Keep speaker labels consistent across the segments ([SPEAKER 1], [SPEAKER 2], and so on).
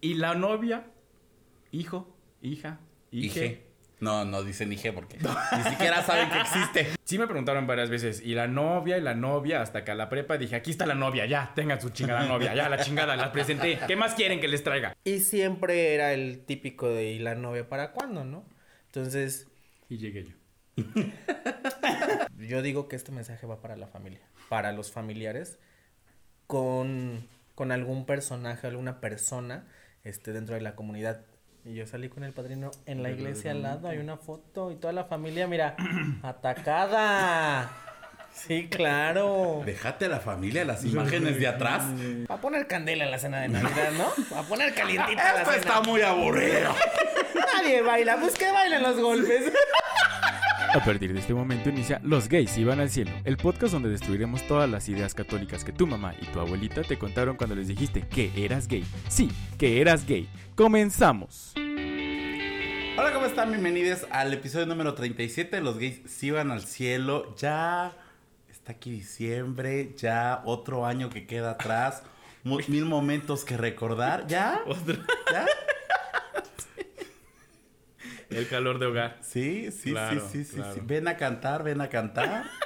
[SPEAKER 1] Y la novia, hijo, hija, hije.
[SPEAKER 2] No, no dicen Ige porque ni siquiera saben que existe.
[SPEAKER 1] Sí me preguntaron varias veces, y la novia, y la novia, hasta que a la prepa dije, aquí está la novia, ya, tengan su chingada novia, ya, la chingada, la presenté. ¿Qué más quieren que les traiga?
[SPEAKER 3] Y siempre era el típico de ¿y la novia para cuándo, no? Entonces,
[SPEAKER 1] Y llegué yo.
[SPEAKER 3] yo digo que este mensaje va para la familia, para los familiares, con, con algún personaje, alguna persona este, dentro de la comunidad. Y yo salí con el padrino en la iglesia al lado, hay una foto y toda la familia, mira, atacada. Sí, claro.
[SPEAKER 2] Déjate a la familia las imágenes de atrás.
[SPEAKER 3] Va a poner candela en la cena de Navidad, ¿no? Va a poner calientita la
[SPEAKER 2] Esto
[SPEAKER 3] cena.
[SPEAKER 2] está muy aburrido.
[SPEAKER 3] Nadie baila, pues que bailen los golpes.
[SPEAKER 1] A partir de este momento inicia Los gays iban al cielo, el podcast donde destruiremos todas las ideas católicas que tu mamá y tu abuelita te contaron cuando les dijiste que eras gay. Sí, que eras gay. Comenzamos.
[SPEAKER 2] Hola, ¿cómo están? Bienvenidos al episodio número 37 de Los gays sí van al cielo. Ya está aquí diciembre, ya otro año que queda atrás, mil momentos que recordar. ¿Ya? ¿Ya?
[SPEAKER 1] El calor de hogar.
[SPEAKER 2] Sí, sí,
[SPEAKER 1] Claro,
[SPEAKER 2] sí, sí,
[SPEAKER 1] claro.
[SPEAKER 2] sí. Ven a cantar, ven a cantar.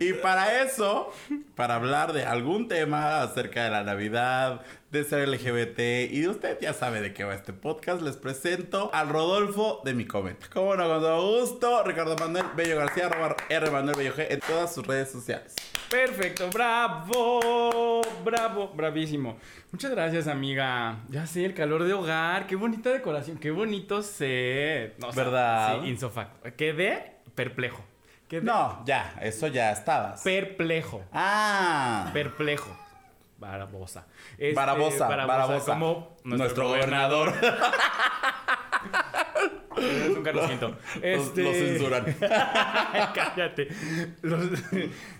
[SPEAKER 2] y para eso, para hablar de algún tema acerca de la Navidad, de ser LGBT y de usted ya sabe de qué va este podcast, les presento al Rodolfo de mi cometa. Como no, con todo gusto, Ricardo Manuel Bello García, arroba R Manuel Bello G en todas sus redes sociales.
[SPEAKER 1] Perfecto, bravo, bravo, bravísimo. Muchas gracias, amiga. Ya sé, el calor de hogar, qué bonita decoración, qué bonito set. No, o sea,
[SPEAKER 2] ¿Verdad?
[SPEAKER 1] Sí, insofacto. Quedé perplejo.
[SPEAKER 2] No, ya, eso ya estabas.
[SPEAKER 1] perplejo.
[SPEAKER 2] ah.
[SPEAKER 1] Perplejo. Barabosa. Este,
[SPEAKER 2] Barabosa, Barabosa.
[SPEAKER 1] Como nuestro,
[SPEAKER 2] Nuestro
[SPEAKER 1] gobernador. es un Carlos.
[SPEAKER 2] Los-. Lo censuran.
[SPEAKER 1] Cállate. Los-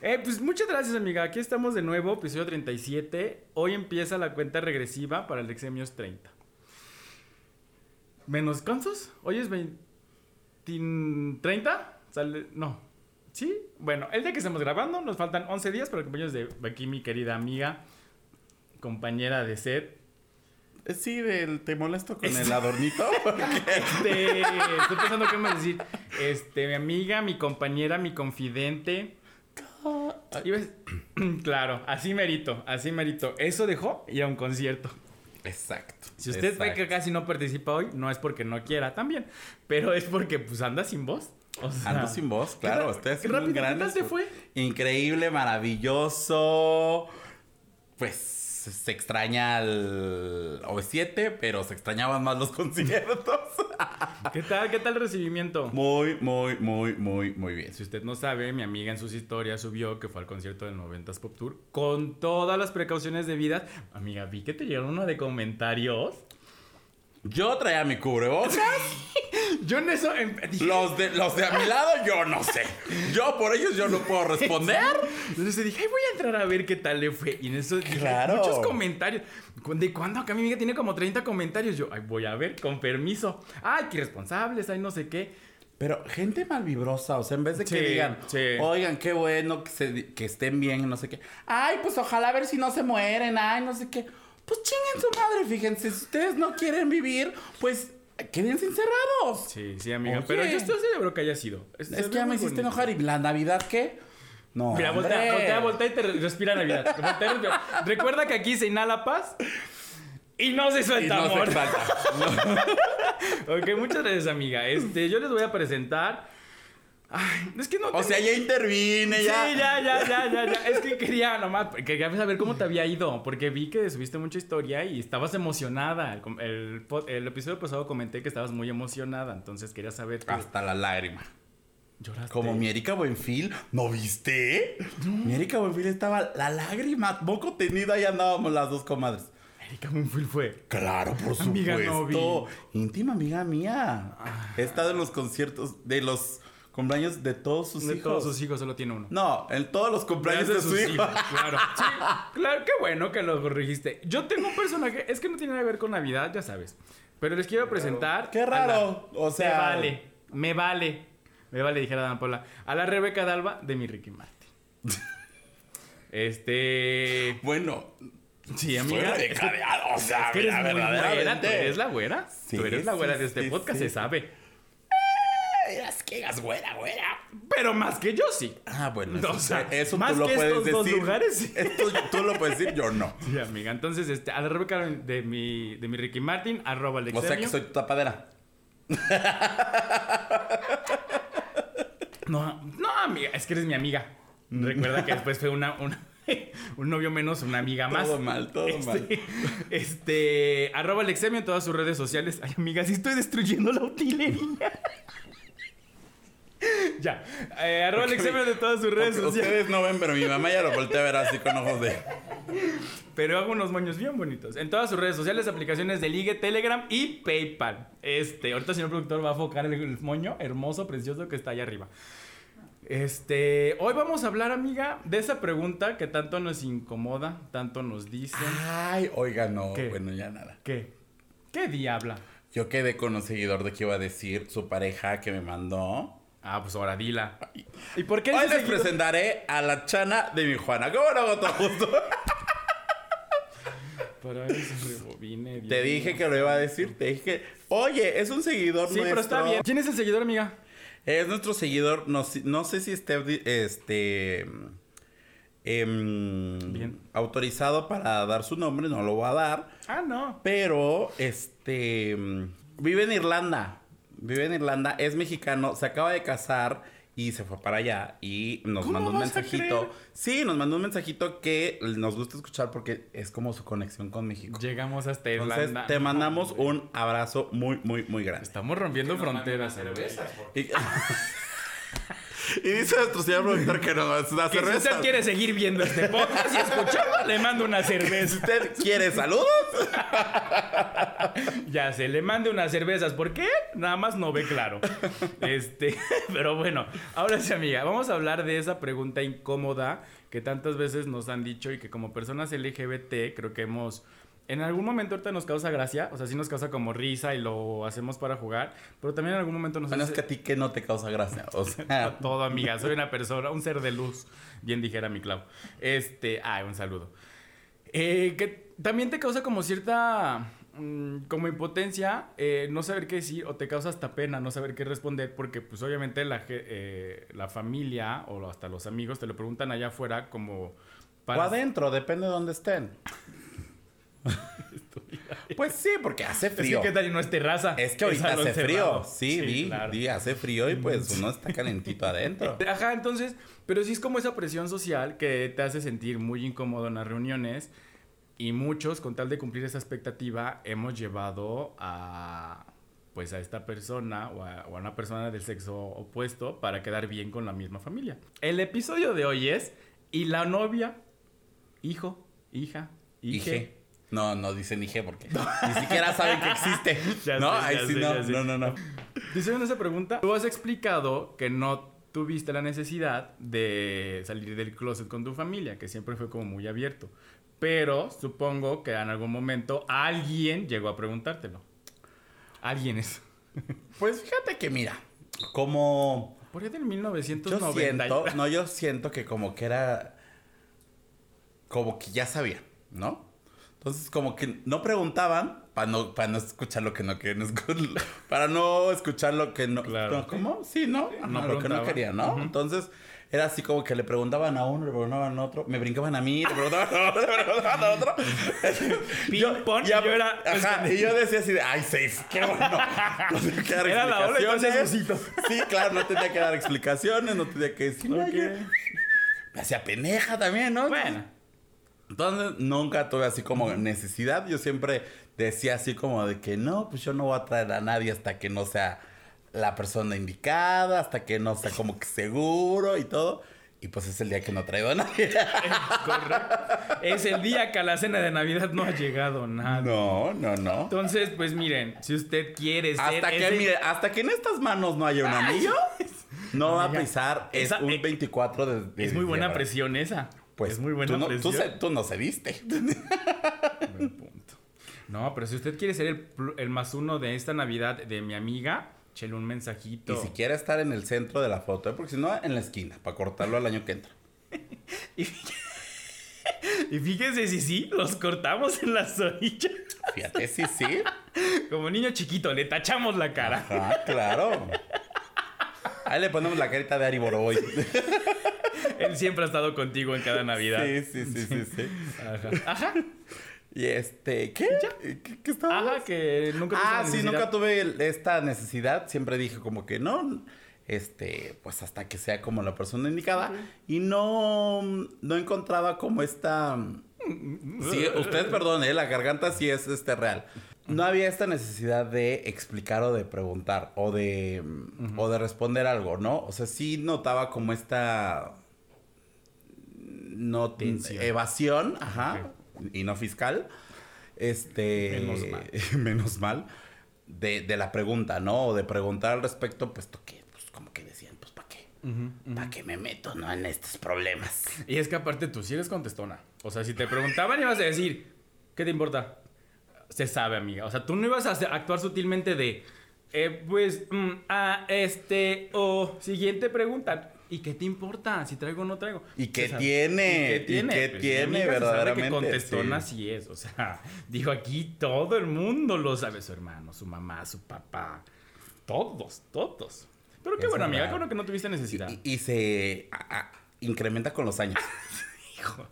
[SPEAKER 1] Eh, pues muchas gracias, amiga. Aquí estamos de nuevo, episodio 37. Hoy empieza la cuenta regresiva para el Exemios 30. ¿Menos cuántos? Hoy es 20... ¿30? Sale... No. ¿Sí? Bueno, el día que estamos grabando nos faltan 11 días para el cumpleaños de aquí mi querida amiga, compañera de set.
[SPEAKER 2] Eh, Sí, del te molesto con el adornito.
[SPEAKER 1] Este, estoy pensando qué más decir. Este, mi amiga, mi compañera, mi confidente. Iba a- Claro, así merito, así merito. Eso dejó y a un concierto.
[SPEAKER 2] Exacto.
[SPEAKER 1] Si usted ve que casi no participa hoy, no es porque no quiera también, pero es porque pues anda sin voz. O sea,
[SPEAKER 2] Ando sin voz, claro.
[SPEAKER 1] ¿qué
[SPEAKER 2] Estoy
[SPEAKER 1] ra-
[SPEAKER 2] haciendo
[SPEAKER 1] qué
[SPEAKER 2] un
[SPEAKER 1] rápido,
[SPEAKER 2] gran
[SPEAKER 1] ¿qué tal te fue?
[SPEAKER 2] Increíble, maravilloso. Pues se extraña el OV7, pero se extrañaban más los conciertos.
[SPEAKER 1] ¿Qué tal? ¿Qué tal el recibimiento?
[SPEAKER 2] muy, muy, muy, muy, muy bien.
[SPEAKER 1] Si usted no sabe, mi amiga en sus historias subió que fue al concierto del 90s Pop Tour con todas las precauciones debidas. Amiga, vi que te llegaron uno de comentarios.
[SPEAKER 2] Yo traía mi cubrebocas.
[SPEAKER 1] Yo en eso em- dije,
[SPEAKER 2] Los de, los de a mi lado, yo no sé. Yo por ellos yo no puedo responder.
[SPEAKER 1] Entonces dije, "Ay, voy a entrar a ver qué tal le fue. Y en eso dije,
[SPEAKER 2] Claro.
[SPEAKER 1] muchos comentarios. ¿De cuándo acá mi amiga tiene como 30 comentarios? Yo, ay, voy a ver, con permiso. Ay, qué irresponsables, ay, no sé qué.
[SPEAKER 2] Pero gente malvibrosa, o sea, en vez de que
[SPEAKER 1] Sí,
[SPEAKER 2] digan,
[SPEAKER 1] sí.
[SPEAKER 2] oigan, qué bueno que, se- que estén bien no sé qué. Ay, pues ojalá a ver si no se mueren, ay, no sé qué. Pues chinguen su madre, fíjense, si ustedes no quieren vivir, pues quédense encerrados.
[SPEAKER 1] Sí, sí, amiga.
[SPEAKER 2] Oye.
[SPEAKER 1] Pero yo estoy seguro que haya sido.
[SPEAKER 2] Es que ya me hiciste enojar y la Navidad, ¿qué? No,
[SPEAKER 1] Mira, voltea, voltea, voltea y te re- respira Navidad. Recuerda que aquí se inhala paz y no se
[SPEAKER 2] Y
[SPEAKER 1] suelta
[SPEAKER 2] no se
[SPEAKER 1] amor.
[SPEAKER 2] exalta.
[SPEAKER 1] ok, muchas gracias, amiga. Este, yo les voy a presentar. Ay, es que no.
[SPEAKER 2] O sea, ya intervine, ya.
[SPEAKER 1] Sí, ya, ya, ya, ya, ya. Es que quería nomás, quería saber cómo te había ido, porque vi que subiste mucha historia y estabas emocionada. El, el episodio pasado comenté que estabas muy emocionada, entonces quería saber. que-
[SPEAKER 2] Hasta la lágrima.
[SPEAKER 1] ¿Lloraste?
[SPEAKER 2] Como mi Erika Buenfil, ¿no viste? Mi Erika Buenfil estaba la lágrima, moco tenida y andábamos las dos comadres.
[SPEAKER 1] Erika Winfield fue.
[SPEAKER 2] Claro, por
[SPEAKER 1] Amiga, no
[SPEAKER 2] supuesto.
[SPEAKER 1] vi.
[SPEAKER 2] Íntima amiga mía. He estado en los conciertos de los cumpleaños de todos sus
[SPEAKER 1] De
[SPEAKER 2] hijos.
[SPEAKER 1] todos sus hijos solo tiene uno.
[SPEAKER 2] No, en todos los cumpleaños de,
[SPEAKER 1] de
[SPEAKER 2] su
[SPEAKER 1] sus
[SPEAKER 2] hijo.
[SPEAKER 1] hijos, claro. Sí, claro, qué bueno que lo corregiste. Yo tengo un personaje, es que no tiene nada que ver con Navidad, ya sabes. Pero les quiero presentar.
[SPEAKER 2] Qué raro, o sea-
[SPEAKER 1] Me vale, me vale. Me vale, dijera Dan Paula. A la Rebeca Dalba de mi Ricky Martin. Este.
[SPEAKER 2] Bueno,
[SPEAKER 1] Sí, amiga. es que-
[SPEAKER 2] o sea,
[SPEAKER 1] es que eres muy güera, ¿tú eres la güera?
[SPEAKER 2] Sí,
[SPEAKER 1] tú eres la güera
[SPEAKER 2] sí,
[SPEAKER 1] de este
[SPEAKER 2] sí,
[SPEAKER 1] podcast, se sabe.
[SPEAKER 2] Es que digas güera, güera.
[SPEAKER 1] Pero más que yo sí.
[SPEAKER 2] Ah, bueno,
[SPEAKER 1] No,
[SPEAKER 2] eso,
[SPEAKER 1] o sea,
[SPEAKER 2] eso
[SPEAKER 1] más
[SPEAKER 2] tú lo
[SPEAKER 1] que
[SPEAKER 2] puedes
[SPEAKER 1] estos dos lugares, sí.
[SPEAKER 2] Esto tú lo puedes decir, yo no.
[SPEAKER 1] Sí, amiga. Entonces, este, a la Rebeca de mi, de mi Ricky Martin, arroba
[SPEAKER 2] O sea que soy tu tapadera.
[SPEAKER 1] No, no, amiga, es que eres mi amiga. Recuerda que después fue una, una- un novio menos, una amiga más.
[SPEAKER 2] Todo mal, todo
[SPEAKER 1] este,
[SPEAKER 2] mal.
[SPEAKER 1] Este, arroba Alexemio en todas sus redes sociales. Ay, amiga, sí estoy destruyendo la utilería. ya. Eh, arroba Alexemio de todas sus redes
[SPEAKER 2] Porque
[SPEAKER 1] sociales.
[SPEAKER 2] Ustedes no ven, pero mi mamá ya lo voltea a ver así con ojos de.
[SPEAKER 1] Pero hago unos moños bien bonitos. En todas sus redes sociales, aplicaciones de Ligue, Telegram y PayPal. Este, ahorita el señor productor va a enfocar el, el moño hermoso, precioso que está allá arriba. Este, hoy vamos a hablar, amiga, de esa pregunta que tanto nos incomoda, tanto nos dicen.
[SPEAKER 2] Ay, oiga, no.
[SPEAKER 1] ¿Qué?
[SPEAKER 2] Bueno, ya nada.
[SPEAKER 1] ¿Qué? ¿Qué diabla?
[SPEAKER 2] Yo quedé con un seguidor de que iba a decir su pareja que me mandó.
[SPEAKER 1] Ah, pues ahora dila. ¿Y por qué
[SPEAKER 2] Hoy les presentaré a la chana de mi Juana. ¿Cómo no hago todo justo?
[SPEAKER 1] Para eso rebobine,
[SPEAKER 2] Te dije
[SPEAKER 1] mío.
[SPEAKER 2] que lo iba a decir. Te dije que, oye, es un seguidor
[SPEAKER 1] Sí, pero está bien. ¿Quién es el seguidor, amiga?
[SPEAKER 2] Es nuestro seguidor. No, sé si esté este. em,
[SPEAKER 1] Bien.
[SPEAKER 2] autorizado para dar su nombre, no lo voy a dar.
[SPEAKER 1] Ah, no.
[SPEAKER 2] Pero, este. Vive en Irlanda. Vive en Irlanda, es mexicano, se acaba de casar y se fue para allá. Y nos
[SPEAKER 1] ¿Cómo
[SPEAKER 2] mandó un mensajito. Sí, nos mandó un mensajito que nos gusta escuchar porque es como su conexión con México.
[SPEAKER 1] Llegamos hasta
[SPEAKER 2] Entonces,
[SPEAKER 1] Irlanda.
[SPEAKER 2] te mandamos un abrazo muy, muy, muy grande.
[SPEAKER 1] Estamos rompiendo fronteras.
[SPEAKER 2] Y, y dice nuestro señor productor que da
[SPEAKER 1] Que si
[SPEAKER 2] cerveza.
[SPEAKER 1] usted quiere seguir viendo este podcast y escuchando, le mando una
[SPEAKER 2] Si
[SPEAKER 1] cerveza.
[SPEAKER 2] usted quiere saludos,
[SPEAKER 1] Ya se le mande unas cervezas. ¿Por qué? Nada más no ve claro. Este, pero bueno, ahora sí, amiga, vamos a hablar de esa pregunta incómoda que tantas veces nos han dicho y que como personas LGBT creo que hemos en algún momento ahorita nos causa gracia, o sea, sí nos causa como risa y lo hacemos para jugar, pero también en algún momento nos
[SPEAKER 2] bueno, es
[SPEAKER 1] hace-
[SPEAKER 2] que a ti que no te causa gracia. O sea,
[SPEAKER 1] todo, amiga. Soy una persona, un ser de luz. Bien dijera mi Clau. Este, ay, un saludo. Eh, que también te causa como cierta, mm, como impotencia, eh, no saber qué decir o te causa hasta pena no saber qué responder porque pues obviamente la, eh, la familia o hasta los amigos te lo preguntan allá afuera como...
[SPEAKER 2] o adentro, depende de dónde estén. pues sí, porque hace
[SPEAKER 1] Es que
[SPEAKER 2] frío.
[SPEAKER 1] tal y no es terraza.
[SPEAKER 2] Es que ahorita
[SPEAKER 1] salón
[SPEAKER 2] hace frío.
[SPEAKER 1] cerrado.
[SPEAKER 2] Sí, vi,
[SPEAKER 1] claro.
[SPEAKER 2] vi, hace frío y pues uno está calentito adentro.
[SPEAKER 1] Ajá, entonces, pero sí es como esa presión social que te hace sentir muy incómodo en las reuniones y muchos, con tal de cumplir esa expectativa, hemos llevado a pues a esta persona o a, o a una persona del sexo opuesto para quedar bien con la misma familia. El episodio de hoy es y la novia, hijo, hija, hije.
[SPEAKER 2] No, no dicen Ige porque ni siquiera saben que existe.
[SPEAKER 1] Ya
[SPEAKER 2] no,
[SPEAKER 1] sé,
[SPEAKER 2] ahí
[SPEAKER 1] ya
[SPEAKER 2] sí
[SPEAKER 1] sé,
[SPEAKER 2] no, no, no, no.
[SPEAKER 1] Dicen esa pregunta. Tú has explicado que no tuviste la necesidad de salir del closet con tu familia, que siempre fue como muy abierto. Pero supongo que en algún momento alguien llegó a preguntártelo. Alguien es.
[SPEAKER 2] Pues fíjate que mira, como
[SPEAKER 1] Por ahí del
[SPEAKER 2] yo
[SPEAKER 1] 1990.
[SPEAKER 2] siento, no, yo siento que como que era, como que ya sabía, ¿no? Entonces como que no preguntaban para no, para no escuchar lo que no querían para no escuchar lo que no,
[SPEAKER 1] Claro.
[SPEAKER 2] no, ¿cómo? Sí, ¿no? Ajá,
[SPEAKER 1] no
[SPEAKER 2] lo que no querían, ¿no? Entonces era así como que le preguntaban a uno, le preguntaban a otro, me brincaban a mí, le preguntaban a otro, le preguntaban a otro.
[SPEAKER 1] Ping pong, y yo era-
[SPEAKER 2] Ajá, y yo decía así de, ay, safe, qué bueno. No tenía que dar
[SPEAKER 1] Era la ola y.
[SPEAKER 2] Sí, claro, no tenía que dar explicaciones, no tenía que decir, me hacía peneja también, ¿no?
[SPEAKER 1] Bueno,
[SPEAKER 2] Entonces, nunca tuve así como necesidad. Yo siempre decía así como de que no, pues yo no voy a traer a nadie hasta que no sea la persona indicada, hasta que no sea como que seguro y todo. Y pues es el día que no traigo a nadie.
[SPEAKER 1] correcto. Es el día que a la cena de Navidad no ha llegado nada.
[SPEAKER 2] No, no, no.
[SPEAKER 1] Entonces, pues miren, si usted quiere ser
[SPEAKER 2] Hasta que,
[SPEAKER 1] ese-
[SPEAKER 2] mire, hasta que en estas manos no haya un anillo, no va a pisar. Es un
[SPEAKER 1] eh,
[SPEAKER 2] 24 de, de
[SPEAKER 1] es muy buena presión esa.
[SPEAKER 2] Pues
[SPEAKER 1] es muy buena
[SPEAKER 2] tú no, tú, se- tú no cediste.
[SPEAKER 1] Buen punto. No, pero si usted quiere ser el, más uno de esta Navidad de mi amiga, chele un mensajito.
[SPEAKER 2] Y si quiere estar en el centro de la foto, ¿eh? porque si no, en la esquina, para cortarlo al año que entra.
[SPEAKER 1] Y, Y fíjense si sí, los cortamos en las orillas.
[SPEAKER 2] Fíjate, sí, sí.
[SPEAKER 1] Como niño chiquito, le tachamos la cara.
[SPEAKER 2] Ah, claro. Ahí le ponemos la carita de Ari Boroboy.
[SPEAKER 1] Él siempre ha estado contigo en cada Navidad.
[SPEAKER 2] Sí, sí, sí, sí, sí.
[SPEAKER 1] Ajá. Ajá.
[SPEAKER 2] Y este, ¿qué? ¿Qué, qué estaba?
[SPEAKER 1] Ajá, que nunca tuviste
[SPEAKER 2] Ah, sí,
[SPEAKER 1] necesidad.
[SPEAKER 2] nunca tuve esta necesidad. Siempre dije como que no. Este, pues hasta que sea como la persona indicada. Y no, no encontraba como esta. Sí, usted perdone, la garganta sí es este real. No había esta necesidad de explicar o de preguntar o de o de responder algo, ¿no? O sea, sí notaba como esta no
[SPEAKER 1] Tensión.
[SPEAKER 2] evasión, ajá, y no fiscal. Este
[SPEAKER 1] Menos mal.
[SPEAKER 2] menos mal de, de la pregunta, ¿no? O de preguntar al respecto, puesto que pues como que decían, pues ¿para qué? ¿Para qué me meto, no, en estos problemas?
[SPEAKER 1] Y es que aparte tú sí eres contestona. O sea, si te preguntaban ibas a decir, ¿qué te importa? Se sabe, amiga. O sea, tú no ibas a actuar sutilmente de, eh, pues, mm, ah, este, o siguiente pregunta. ¿Y qué te importa? Si traigo o no traigo.
[SPEAKER 2] ¿Y qué
[SPEAKER 1] O sea,
[SPEAKER 2] tiene?
[SPEAKER 1] ¿Y qué
[SPEAKER 2] ¿Y
[SPEAKER 1] tiene?
[SPEAKER 2] qué
[SPEAKER 1] Pues,
[SPEAKER 2] tiene,
[SPEAKER 1] amiga, se sabe
[SPEAKER 2] verdaderamente?
[SPEAKER 1] que contestona
[SPEAKER 2] Sí.
[SPEAKER 1] sí es. O sea, dijo aquí todo el mundo lo sabe. Su hermano, su mamá, su papá. Todos, todos. Pero qué
[SPEAKER 2] Es
[SPEAKER 1] bueno, amiga. bueno que no tuviste necesidad.
[SPEAKER 2] Y, y se a- a- incrementa con los años.
[SPEAKER 1] Hijo.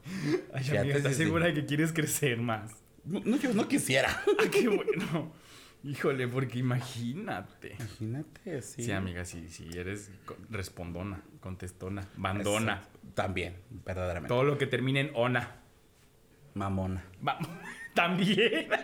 [SPEAKER 1] Ay, amiga, ¿estás segura de que quieres crecer más?
[SPEAKER 2] No, no, yo no quisiera.
[SPEAKER 1] Ah, qué bueno. Híjole, porque imagínate.
[SPEAKER 2] Imagínate, sí.
[SPEAKER 1] Sí, amiga, sí, sí, eres respondona, contestona, bandona.
[SPEAKER 2] Exacto. También, verdaderamente.
[SPEAKER 1] Todo lo que termine en ona.
[SPEAKER 2] Mamona.
[SPEAKER 1] Vamos, también.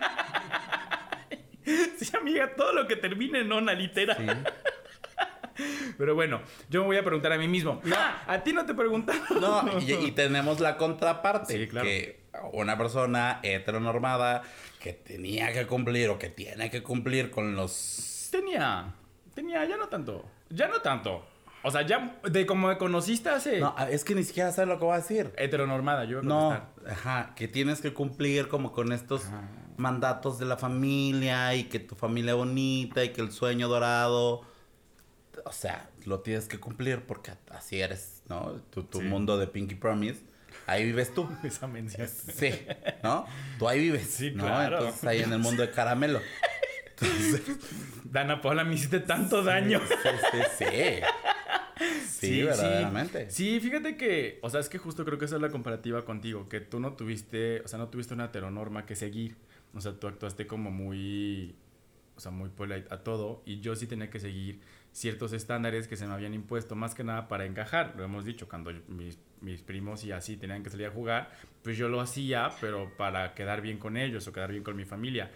[SPEAKER 1] Sí, amiga, todo lo que termine en ona, literal.
[SPEAKER 2] Sí.
[SPEAKER 1] Pero bueno, yo me voy a preguntar a mí mismo. Ah, a ti no te preguntaron.
[SPEAKER 2] No, y, y tenemos la contraparte.
[SPEAKER 1] Sí, claro.
[SPEAKER 2] Que una persona heteronormada que tenía que cumplir o que tiene que cumplir con los...
[SPEAKER 1] Tenía, tenía, ya no tanto. Ya no tanto. O sea, ya de como me conociste hace...
[SPEAKER 2] No, es que ni siquiera sabes lo que voy a decir.
[SPEAKER 1] Heteronormada, yo voy a
[SPEAKER 2] No, ajá, que tienes que cumplir como con estos
[SPEAKER 1] Ajá.
[SPEAKER 2] mandatos de la familia y que tu familia bonita y que el sueño dorado, o sea, lo tienes que cumplir porque así eres, ¿no? Tu, tu
[SPEAKER 1] Sí.
[SPEAKER 2] mundo de Pinky Promise, ahí vives tú.
[SPEAKER 1] Esa mención.
[SPEAKER 2] Sí, ¿no? Tú ahí vives,
[SPEAKER 1] Sí,
[SPEAKER 2] ¿no?
[SPEAKER 1] claro.
[SPEAKER 2] Entonces ahí en el mundo de caramelo. Entonces,
[SPEAKER 1] Dana Paula, me hiciste tanto daño.
[SPEAKER 2] sí, sí, sí. Sí, verdaderamente.
[SPEAKER 1] Sí, fíjate que, o sea, es que justo creo que esa es la comparativa contigo, que tú no tuviste, o sea, no tuviste una heteronorma que seguir. O sea, tú actuaste como muy, o sea, muy polite a todo, y yo sí tenía que seguir ciertos estándares que se me habían impuesto, más que nada para encajar. Lo hemos dicho, cuando mis, mis primos y así tenían que salir a jugar, pues yo lo hacía, pero para quedar bien con ellos o quedar bien con mi familia.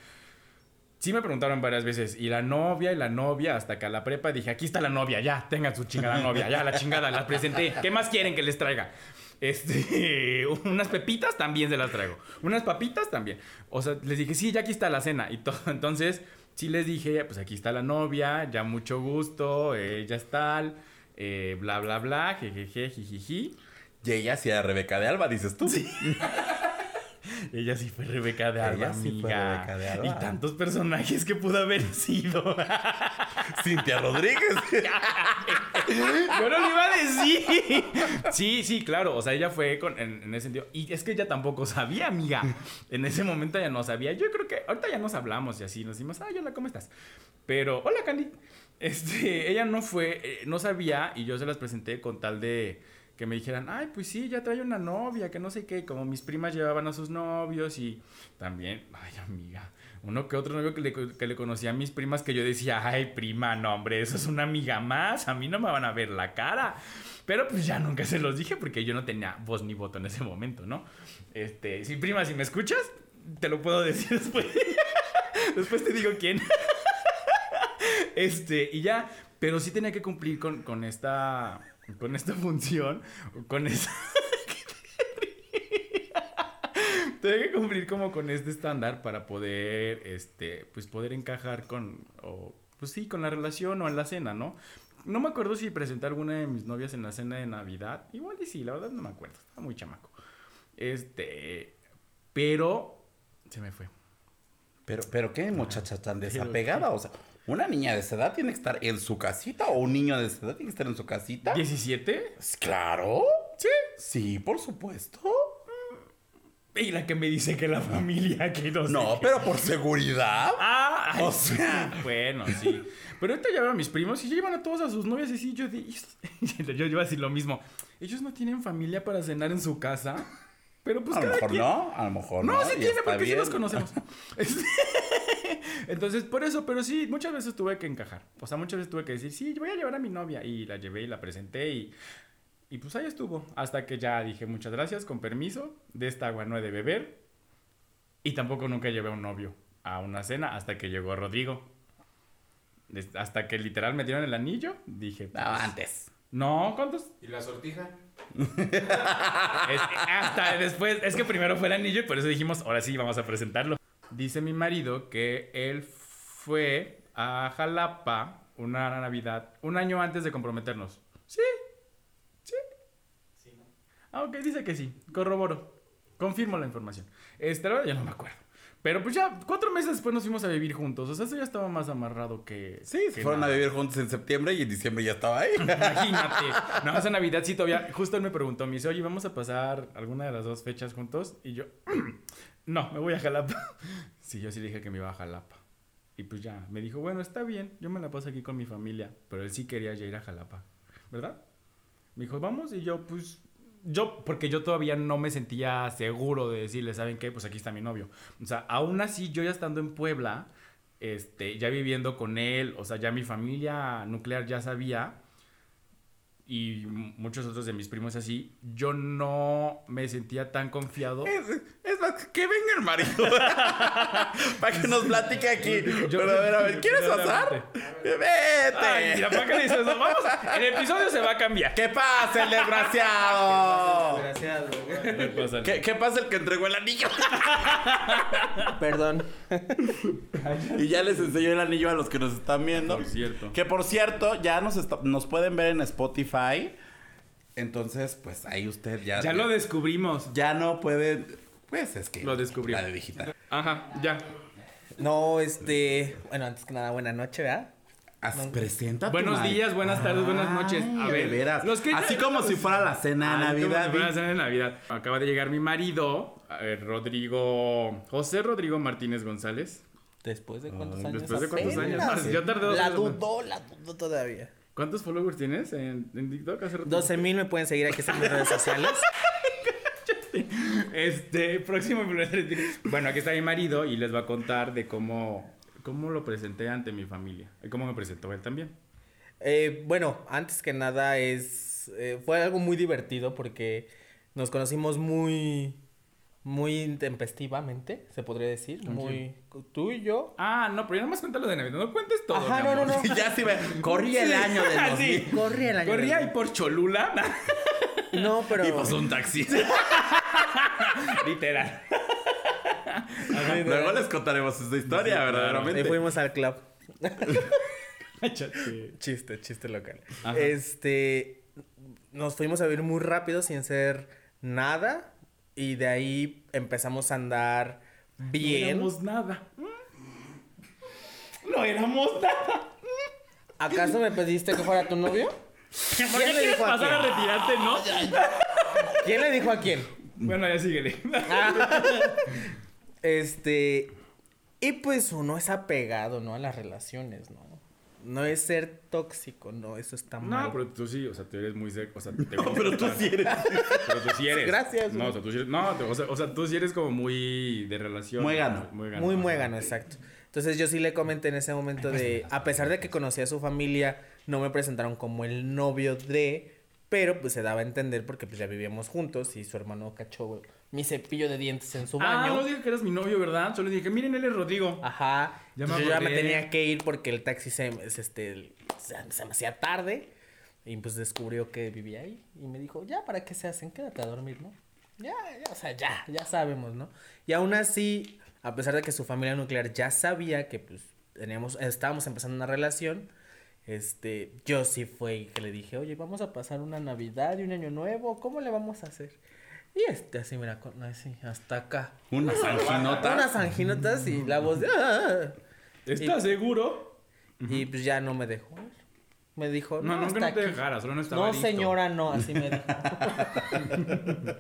[SPEAKER 1] Sí me preguntaron varias veces, y la novia, y la novia, hasta que a la prepa dije, aquí está la novia, ya, tengan su chingada novia, ya, la chingada, la presenté. ¿Qué más quieren que les traiga? Este, unas pepitas también se las traigo. Unas papitas también. O sea, les dije, sí, ya aquí está la cena y todo. Entonces, sí les dije, pues aquí está la novia, ya mucho gusto, ella es tal, eh, bla, bla, bla, jejeje, jijiji.
[SPEAKER 2] Y ella sí era Rebeca de Alba, dices tú. Sí.
[SPEAKER 1] Ella sí fue Rebeca de Alba,
[SPEAKER 2] Ella sí fue
[SPEAKER 1] amiga.
[SPEAKER 2] Rebeca de Alba.
[SPEAKER 1] Y tantos personajes que pudo haber sido.
[SPEAKER 2] Cintia Rodríguez.
[SPEAKER 1] Yo no lo iba a decir. Sí, sí, claro. O sea, ella fue en, ese sentido. Y es que ella tampoco sabía, amiga. En ese momento ella no sabía. Yo creo que ahorita ya nos hablamos y así nos decimos, ay, hola, ¿cómo estás? Pero, hola, Candy. Este, ella no fue, eh, no sabía y yo se las presenté con tal de que me dijeran, ay, pues sí, ya trae una novia, que no sé qué. Como mis primas llevaban a sus novios y también, ay, amiga. Uno que otro novio que le, que le conocía a mis primas que yo decía, ay, prima, no, hombre, eso es una amiga más, a mí no me van a ver la cara. Pero pues ya nunca se los dije porque yo no tenía voz ni voto en ese momento, ¿no? Este, sí, prima, si me escuchas, te lo puedo decir después. después te digo quién. este, y ya, pero sí tenía que cumplir con, con esta, con esta función, con esa... Tengo que cumplir como con este estándar para poder, este, pues poder encajar con, o, pues sí, con la relación o en la cena, ¿no? No me acuerdo si presenté a alguna de mis novias en la cena de Navidad. Igual y sí, la verdad no me acuerdo. Estaba muy chamaco. Este, pero se me fue.
[SPEAKER 2] Pero, pero qué muchacha tan desapegada. O sea, una niña de esa edad tiene que estar en su casita o un niño de esa edad tiene que estar en su casita.
[SPEAKER 1] ¿17?
[SPEAKER 2] Pues, Claro.
[SPEAKER 1] Sí.
[SPEAKER 2] Sí, por supuesto.
[SPEAKER 1] Y la que me dice que la familia, que no sé
[SPEAKER 2] No,
[SPEAKER 1] qué.
[SPEAKER 2] pero por seguridad.
[SPEAKER 1] Ah, ay,
[SPEAKER 2] O sea.
[SPEAKER 1] bueno, sí. Pero ahorita ya veo a mis primos y ya llevan a todos a sus novias y sí, yo, di- yo iba a decir lo mismo. Ellos no tienen familia para cenar en su casa. Pero pues
[SPEAKER 2] a lo mejor
[SPEAKER 1] quien-
[SPEAKER 2] no, a lo mejor no.
[SPEAKER 1] No, sí tiene, porque sí
[SPEAKER 2] bien.
[SPEAKER 1] los conocemos. Entonces, por eso, pero sí, muchas veces tuve que encajar. O sea, muchas veces tuve que decir, sí, voy a llevar a mi novia. Y la llevé y la presenté y, y pues ahí estuvo. Hasta que ya dije, muchas gracias, con permiso. De esta agua no he de beber. Y tampoco nunca llevé a un novio a una cena hasta que llegó Rodrigo. Hasta que literal me dieron el anillo, dije,
[SPEAKER 2] No, antes.
[SPEAKER 1] no, ¿cuántos?
[SPEAKER 4] ¿Y la sortija?
[SPEAKER 1] Es- hasta después, es que primero fue el anillo y por eso dijimos, ahora sí, vamos a presentarlo. Dice mi marido que él fue a Jalapa una Navidad, un año antes de comprometernos. Sí. Ah, ok, dice que sí, corroboro. Confirmo la información. Este, la verdad, ya no me acuerdo. Pero pues ya, cuatro meses después nos fuimos a vivir juntos. O sea, eso ya estaba más amarrado que.
[SPEAKER 2] Sí, se
[SPEAKER 1] que
[SPEAKER 2] fueron a vivir juntos en septiembre y en diciembre ya estaba ahí.
[SPEAKER 1] Imagínate. Nada más en Navidad sí todavía. Justo él me preguntó, me dice, oye, ¿vamos a pasar alguna de las dos fechas juntos? Y yo, no, me voy a Jalapa. Sí, yo sí dije que me iba a Jalapa. Y pues ya, me dijo, bueno, está bien, yo me la paso aquí con mi familia. Pero él sí quería ya ir a Jalapa, ¿verdad? Me dijo, vamos, y yo, pues, yo, porque yo todavía no me sentía seguro de decirle, ¿saben qué? Pues aquí está mi novio. O sea, aún así, yo ya estando en Puebla, este, ya viviendo con él, o sea, ya mi familia nuclear ya sabía, y muchos otros de mis primos así, yo no me sentía tan confiado.
[SPEAKER 2] Es, es más, que venga el marido. Para que nos platique aquí.
[SPEAKER 1] Yo-
[SPEAKER 2] Pero a ver, a ver, ¿quieres pasar? Vete.
[SPEAKER 1] Ay, mira, ¿para qué dices eso? Vamos, el episodio se va a cambiar.
[SPEAKER 2] ¿Qué pasa, el desgraciado?
[SPEAKER 3] Gracias, güey.
[SPEAKER 1] ¿Qué pasa?
[SPEAKER 2] ¿Qué, ¿Qué pasa el que entregó el anillo?
[SPEAKER 3] Perdón.
[SPEAKER 2] Y ya les enseñó el anillo a los que nos están viendo.
[SPEAKER 1] Por cierto.
[SPEAKER 2] Que por cierto, ya nos, está- nos pueden ver en Spotify. Entonces, pues ahí usted ya.
[SPEAKER 1] Ya lo descubrimos.
[SPEAKER 2] Ya no puede. Pues es que.
[SPEAKER 1] Lo descubrió.
[SPEAKER 2] La de digital.
[SPEAKER 1] Ajá, ya.
[SPEAKER 3] No, este. Bueno, antes que nada, buena noche, ¿verdad?
[SPEAKER 2] Haz- presenta
[SPEAKER 1] Buenos días, buenas tardes, buenas noches. A ver,
[SPEAKER 2] de veras.
[SPEAKER 1] los que-
[SPEAKER 2] Así como si fuera la cena de
[SPEAKER 1] como
[SPEAKER 2] Navidad.
[SPEAKER 1] si fuera la cena de Navidad. Acaba de llegar mi marido, eh, Rodrigo. José Rodrigo Martínez González.
[SPEAKER 3] Después de cuántos
[SPEAKER 2] Ay,
[SPEAKER 3] años.
[SPEAKER 1] después de cuántos
[SPEAKER 3] apenas.
[SPEAKER 1] años. Más, yo tardé dos
[SPEAKER 3] La dudó, la dudó todavía.
[SPEAKER 1] ¿Cuántos followers tienes en, en TikTok? Hace rato.
[SPEAKER 3] 12 mil me pueden seguir aquí en mis redes sociales.
[SPEAKER 1] Este, próximo. Bueno, aquí está mi marido y les va a contar de cómo, cómo lo presenté ante mi familia. Y cómo me presentó él también.
[SPEAKER 3] Eh, bueno, antes que nada es eh, fue algo muy divertido porque nos conocimos muy muy intempestivamente, se podría decir,
[SPEAKER 1] ¿Con
[SPEAKER 3] muy tú y yo.
[SPEAKER 1] Ah, no, pero ya nada más cuéntalo de Navidad. No cuentes todo.
[SPEAKER 3] Ajá,
[SPEAKER 1] mi
[SPEAKER 3] no, no, no.
[SPEAKER 2] ya sí. Corría el año del
[SPEAKER 1] Ah,
[SPEAKER 2] 2000.
[SPEAKER 1] sí.
[SPEAKER 3] Corría el año.
[SPEAKER 1] Corría ahí por Cholula.
[SPEAKER 3] No, pero
[SPEAKER 2] Y pasó un taxi.
[SPEAKER 1] Literal.
[SPEAKER 2] Luego les contaremos esa historia,
[SPEAKER 1] Sí, claro.
[SPEAKER 2] verdaderamente.
[SPEAKER 3] Ahí fuimos al club. Chiste, chiste local.
[SPEAKER 1] Ajá.
[SPEAKER 3] Este nos fuimos a vivir muy rápido sin ser nada y de ahí empezamos a andar bien.
[SPEAKER 1] No éramos nada. No éramos nada.
[SPEAKER 3] ¿Acaso me pediste que fuera tu novio?
[SPEAKER 1] ¿Por qué
[SPEAKER 3] ¿Quién le
[SPEAKER 1] quieres
[SPEAKER 3] dijo a
[SPEAKER 1] pasar a
[SPEAKER 3] quién?
[SPEAKER 1] retirarte, no?
[SPEAKER 3] ¿Quién le dijo a quién?
[SPEAKER 1] Bueno, ya síguele.
[SPEAKER 3] Este. Y pues uno es apegado, ¿no? A las relaciones, ¿no? No es ser tóxico, no, eso está mal.
[SPEAKER 1] No, pero tú sí, o sea, tú eres muy seco. O sea, te
[SPEAKER 2] No, pero tú sí eres.
[SPEAKER 1] Pero tú sí eres.
[SPEAKER 3] Gracias,
[SPEAKER 1] No, o sea, tú sí eres. No, te- o sea, o sea, tú sí eres como muy de relación.
[SPEAKER 2] Muégano.
[SPEAKER 1] Muégano.
[SPEAKER 3] Muy
[SPEAKER 1] ajá.
[SPEAKER 3] muégano, exacto. Entonces yo sí le comenté en ese momento de, a pesar de que conocía a su familia, no me presentaron como el novio de, pero pues se daba a entender porque pues ya vivíamos juntos y su hermano cachó mi cepillo de dientes en su
[SPEAKER 1] Ah,
[SPEAKER 3] baño.
[SPEAKER 1] no dije que eras mi novio, ¿verdad? Solo dije, miren, él es Rodrigo.
[SPEAKER 3] Ajá.
[SPEAKER 1] Ya me
[SPEAKER 3] yo ya me tenía que ir porque el taxi se, es, este, se, se me hacía tarde. Y pues descubrió que vivía ahí. Y me dijo, ya, ¿para qué se hacen? Quédate a dormir, ¿no? Ya, ya, o sea, ya, ya sabemos, ¿no? Y aún así, a pesar de que su familia nuclear ya sabía que pues teníamos, estábamos empezando una relación, este, yo sí fue que le dije, oye, vamos a pasar una Navidad y un Año Nuevo, ¿cómo le vamos a hacer? Y este, así, mira, con- así, hasta acá.
[SPEAKER 2] Unas anginotas.
[SPEAKER 3] Unas anginotas y la voz de... "Ah".
[SPEAKER 1] ¿Estás seguro?
[SPEAKER 3] Y pues ya no me dejó. Me dijo,
[SPEAKER 1] No,
[SPEAKER 3] no,
[SPEAKER 1] no, que
[SPEAKER 3] hasta
[SPEAKER 1] no te
[SPEAKER 3] aquí".
[SPEAKER 1] dejara, solo no estaba
[SPEAKER 3] No,
[SPEAKER 1] listo.
[SPEAKER 3] señora, no, así me dijo.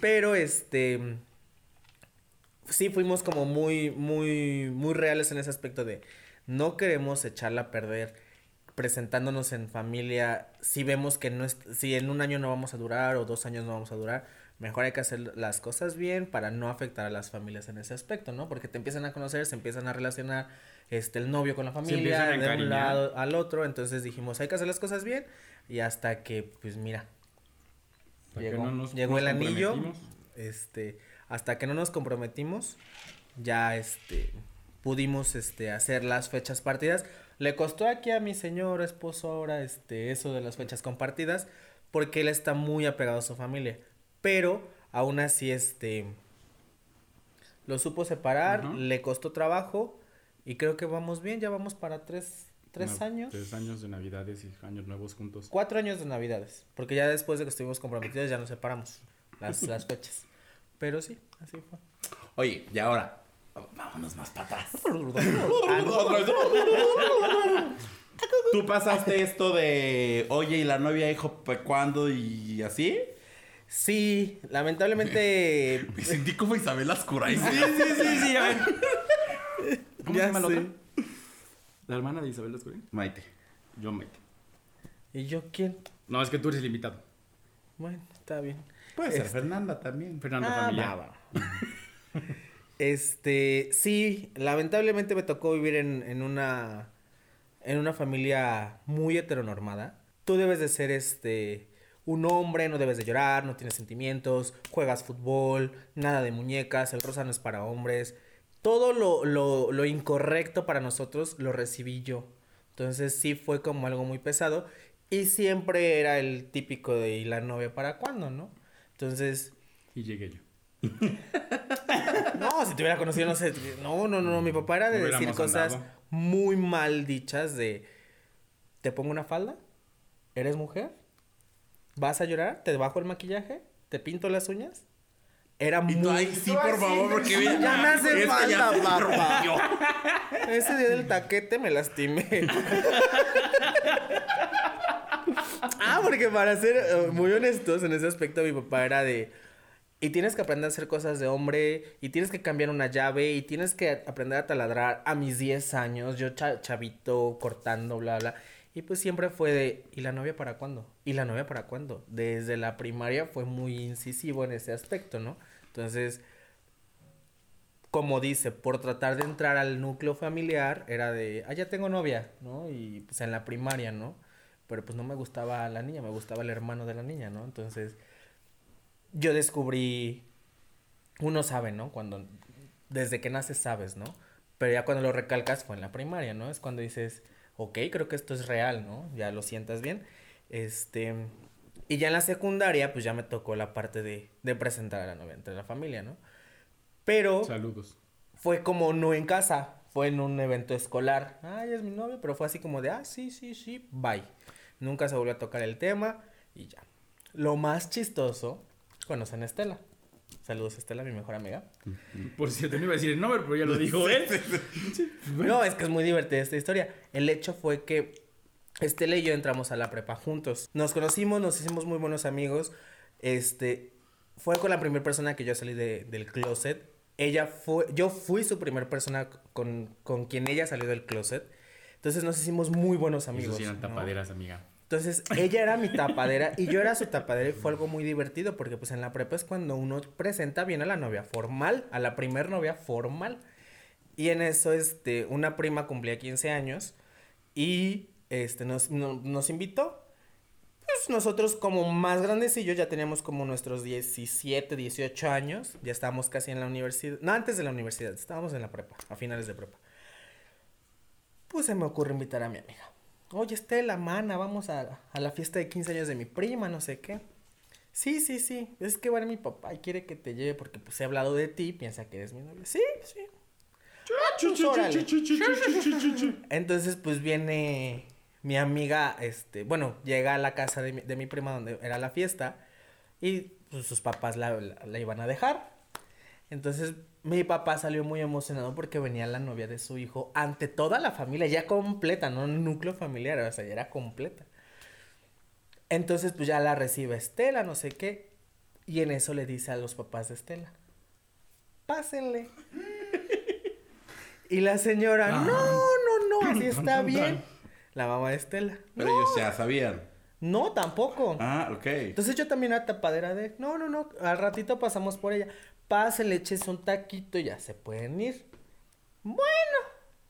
[SPEAKER 3] Pero este, sí fuimos como muy, muy, muy reales en ese aspecto de no queremos echarla a perder presentándonos en familia si vemos que no es, si en un año no vamos a durar o dos años no vamos a durar, mejor hay que hacer las cosas bien para no afectar a las familias en ese aspecto, ¿no? Porque te empiezan a conocer, se empiezan a relacionar este el novio con la familia, de un lado al otro, entonces dijimos, hay que hacer las cosas bien y hasta que pues mira, llegó,
[SPEAKER 1] no nos-
[SPEAKER 3] llegó el anillo, este, hasta que no nos comprometimos, ya este pudimos este hacer las fechas partidas. Le costó aquí a mi señor esposo ahora este eso de las fechas compartidas porque él está muy apegado a su familia, pero aún así este lo supo separar, le costó trabajo y creo que vamos bien, ya vamos para tres, tres años.
[SPEAKER 1] Tres años de navidades y años nuevos juntos.
[SPEAKER 3] Cuatro años de navidades, porque ya después de que estuvimos comprometidos ya nos separamos las, las fechas. Pero sí, así fue.
[SPEAKER 2] Oye, y ahora, vámonos más para atrás. ¿Tú pasaste esto de, oye, y la novia dijo, "¿Pa' ¿cuándo? Y así?
[SPEAKER 3] Sí, lamentablemente.
[SPEAKER 2] Me sentí como Isabel Ascuray.
[SPEAKER 1] sí, sí, sí, a ver. ¿Cómo
[SPEAKER 3] Ya
[SPEAKER 1] se llama la otra? ¿La hermana de Isabel Lascuri?
[SPEAKER 2] Maite.
[SPEAKER 1] Yo, Maite.
[SPEAKER 3] ¿Y yo quién?
[SPEAKER 1] No, es que tú eres el invitado.
[SPEAKER 3] Bueno, está bien.
[SPEAKER 2] Puede ser
[SPEAKER 3] Este-
[SPEAKER 2] Fernanda también.
[SPEAKER 1] Fernando
[SPEAKER 3] Ah,
[SPEAKER 1] Familia.
[SPEAKER 3] va, va. Este, sí, lamentablemente me tocó vivir en, en una en una familia muy heteronormada. Tú debes de ser este un hombre, no debes de llorar, no tienes sentimientos, juegas fútbol, nada de muñecas, el rosa no es para hombres. Todo lo, lo, lo incorrecto para nosotros lo recibí yo. Entonces sí fue como algo muy pesado. Y siempre era el típico de ¿y la novia para cuándo, no? Entonces,
[SPEAKER 1] Y llegué yo.
[SPEAKER 3] no, si te hubiera conocido, no sé. No, no, no, mi papá era de decir cosas
[SPEAKER 1] andado.
[SPEAKER 3] muy mal dichas de te pongo una falda, eres mujer, vas a llorar, te bajo el maquillaje, te pinto las uñas. Era
[SPEAKER 2] Y
[SPEAKER 3] muy
[SPEAKER 2] ay, sí, por favor, porque mira,
[SPEAKER 3] Ya me hace falta, papá. Ese día del taquete me lastimé. ah, porque para ser eh, muy honestos en ese aspecto, mi papá era de. Y tienes que aprender a hacer cosas de hombre, y tienes que cambiar una llave, y tienes que aprender a taladrar a mis 10 años, yo cha- chavito, cortando, bla, bla. Y pues siempre fue de, ¿y la novia para cuándo? ¿Y la novia para cuándo? Desde la primaria fue muy incisivo en ese aspecto, ¿no? Entonces, como dice, por tratar de entrar al núcleo familiar, era de, ah, ya tengo novia, ¿no? Y pues en la primaria, ¿no? Pero pues no me gustaba la niña, me gustaba el hermano de la niña, ¿no? Entonces, yo descubrí, uno sabe, ¿no? Cuando, desde que naces sabes, ¿no? Pero ya cuando lo recalcas fue en la primaria, ¿no? Es cuando dices, ok, creo que esto es real, ¿no? Ya lo sientas bien. Este, y ya en la secundaria, pues ya me tocó la parte de, de presentar a la novia entre la familia, ¿no? Pero
[SPEAKER 1] Saludos.
[SPEAKER 3] fue como no en casa, fue en un evento escolar. Ay, es mi novio, pero fue así como de, ah, sí, sí, sí, bye. Nunca se volvió a tocar el tema y ya. Lo más chistoso, conocen a Estela. Saludos, Estela, mi mejor amiga.
[SPEAKER 1] Por cierto, no iba a decir el nombre, pero ya lo dijo él.
[SPEAKER 3] No, es que es muy divertida esta historia. El hecho fue que Estela y yo entramos a la prepa juntos. Nos conocimos, nos hicimos muy buenos amigos. Este, fue con la primera persona que yo salí de- del closet. Ella fue, yo fui su primera persona con, con quien ella salió del closet. Entonces nos hicimos muy buenos
[SPEAKER 1] Amigos,
[SPEAKER 3] amigos.
[SPEAKER 1] sí eran
[SPEAKER 3] ¿no?
[SPEAKER 1] tapaderas, amiga.
[SPEAKER 3] Entonces, ella era mi tapadera y yo era su tapadera y fue algo muy divertido porque pues en la prepa es cuando uno presenta bien a la novia formal, a la primer novia formal. Y en eso, este, una prima cumplía 15 años y, este, nos, no- nos invitó. Pues nosotros como más grandecillos ya teníamos como nuestros 17, 18 años, ya estábamos casi en la universidad, no antes de la universidad, estábamos en la prepa, a finales de prepa. Pues se me ocurre invitar a mi amiga. Oye, Estela, mana, vamos a, a la fiesta de 15 años de mi prima, no sé qué. Sí, sí, sí, es que ir mi papá y quiere que te lleve porque pues he hablado de ti, piensa que eres mi novia. Sí, sí. Entonces, pues viene mi amiga, este, bueno, llega a la casa de mi, de mi prima donde era la fiesta y pues, sus papás la, la- la iban a dejar. Entonces, mi papá salió muy emocionado porque venía la novia de su hijo ante toda la familia, ya completa, no un núcleo familiar, o sea, ya era completa. Entonces, pues ya la recibe Estela, no sé qué, y en eso le dice a los papás de Estela, pásenle. Y la señora, no, no, no, así está bien. La mamá de Estela.
[SPEAKER 2] Pero ellos ya sabían.
[SPEAKER 3] No, tampoco.
[SPEAKER 2] Ah, ok.
[SPEAKER 3] Entonces yo también a tapadera de, no, no, no, al ratito pasamos por ella. Pásenle, eches un taquito y ya se pueden ir. Bueno,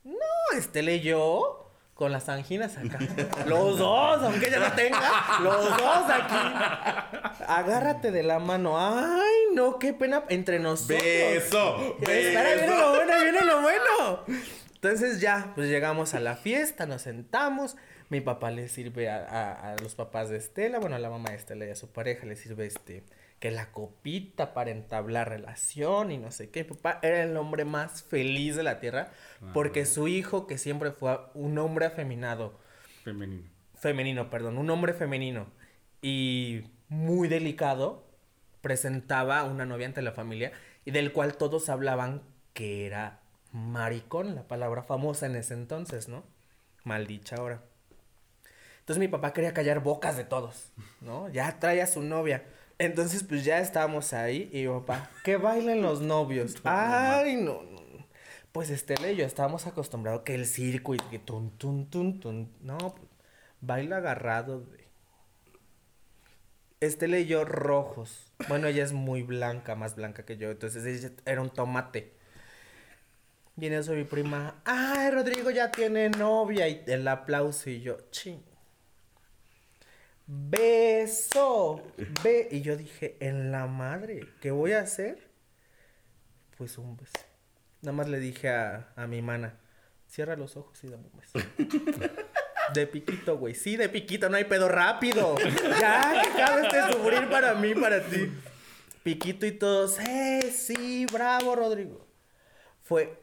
[SPEAKER 3] no, Estela y yo con las anginas acá. Los dos, aunque ella no tenga, los dos aquí. Agárrate de la mano. Ay, no, qué pena entre nosotros.
[SPEAKER 2] Beso,
[SPEAKER 3] viene
[SPEAKER 2] beso.
[SPEAKER 3] lo bueno, viene lo bueno. Entonces ya, pues llegamos a la fiesta, nos sentamos. Mi papá le sirve a, a- a los papás de Estela, bueno, a la mamá de Estela y a su pareja le sirve este, que la copita para entablar relación y no sé qué. Papá era el hombre más feliz de la tierra porque su hijo, que siempre fue un hombre afeminado,
[SPEAKER 1] Femenino.
[SPEAKER 3] femenino, perdón, un hombre femenino y muy delicado, presentaba una novia ante la familia y del cual todos hablaban que era maricón, la palabra famosa en ese entonces, ¿no? Maldicha ahora. Entonces mi papá quería callar bocas de todos, ¿no? Ya trae a su novia. Entonces pues ya estábamos ahí y papá, que bailen los novios. Ay, no, no. Pues Estela y yo estábamos acostumbrados que el circo y que tun, tun, tun, tun. No, baila agarrado de... Estela y yo rojos. Bueno, ella es muy blanca, más blanca que yo. Entonces ella era un tomate. Viene eso mi prima. Ay, Rodrigo ya tiene novia. Y el aplauso y yo, ching. Beso. Ve. Y yo dije, en la madre, ¿qué voy a hacer? Pues un beso. Nada más le dije a, a mi mana, cierra los ojos y dame un beso. De piquito, güey. Sí, de piquito, no hay pedo rápido. Ya, que acabes de sufrir para mí, para ti. Piquito y todos, ¡eh! Sí, bravo, Rodrigo. Fue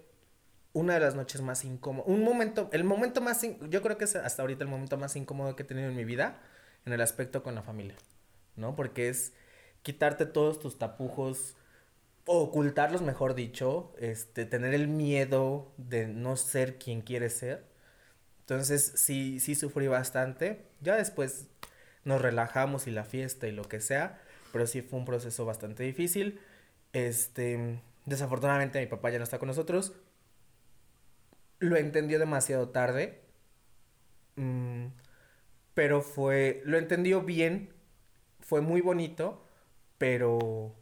[SPEAKER 3] una de las noches más incómodas. Un momento, el momento más, yo creo que es hasta ahorita el momento más incómodo que he tenido en mi vida en el aspecto con la familia, ¿no? Porque es quitarte todos tus tapujos, ocultarlos, mejor dicho, este, tener el miedo de no ser quien quieres ser. Entonces, sí, sí sufrí bastante. Ya después nos relajamos y la fiesta y lo que sea, pero sí fue un proceso bastante difícil. Este, desafortunadamente mi papá ya no está con nosotros. Lo entendió demasiado tarde. Mm, pero fue, lo entendió bien, fue muy bonito, pero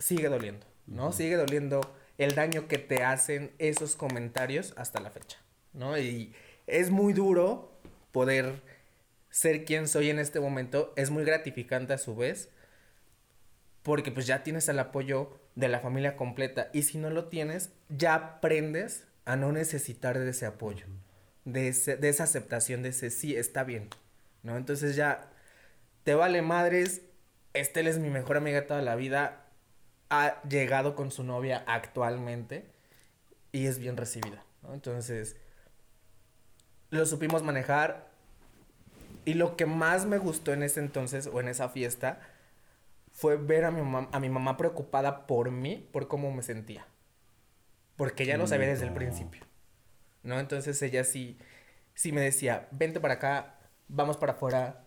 [SPEAKER 3] sigue doliendo, ¿no? Sigue doliendo el daño que te hacen esos comentarios hasta la fecha, ¿no? Y es muy duro poder ser quien soy en este momento, es muy gratificante a su vez, porque pues ya tienes el apoyo de la familia completa y si no lo tienes, ya aprendes a no necesitar de ese apoyo, de, ese- de esa aceptación, de ese sí, está bien, ¿no? Entonces ya te vale madres, Estel es mi mejor amiga de toda la vida, ha llegado con su novia actualmente y es bien recibida, ¿no? Entonces, lo supimos manejar y lo que más me gustó en ese entonces o en esa fiesta fue ver a mi mamá, a mi mamá preocupada por mí, por cómo me sentía. Porque ella lo sabía desde el principio. ¿No? Entonces ella sí, sí me decía, vente para acá, vamos para afuera.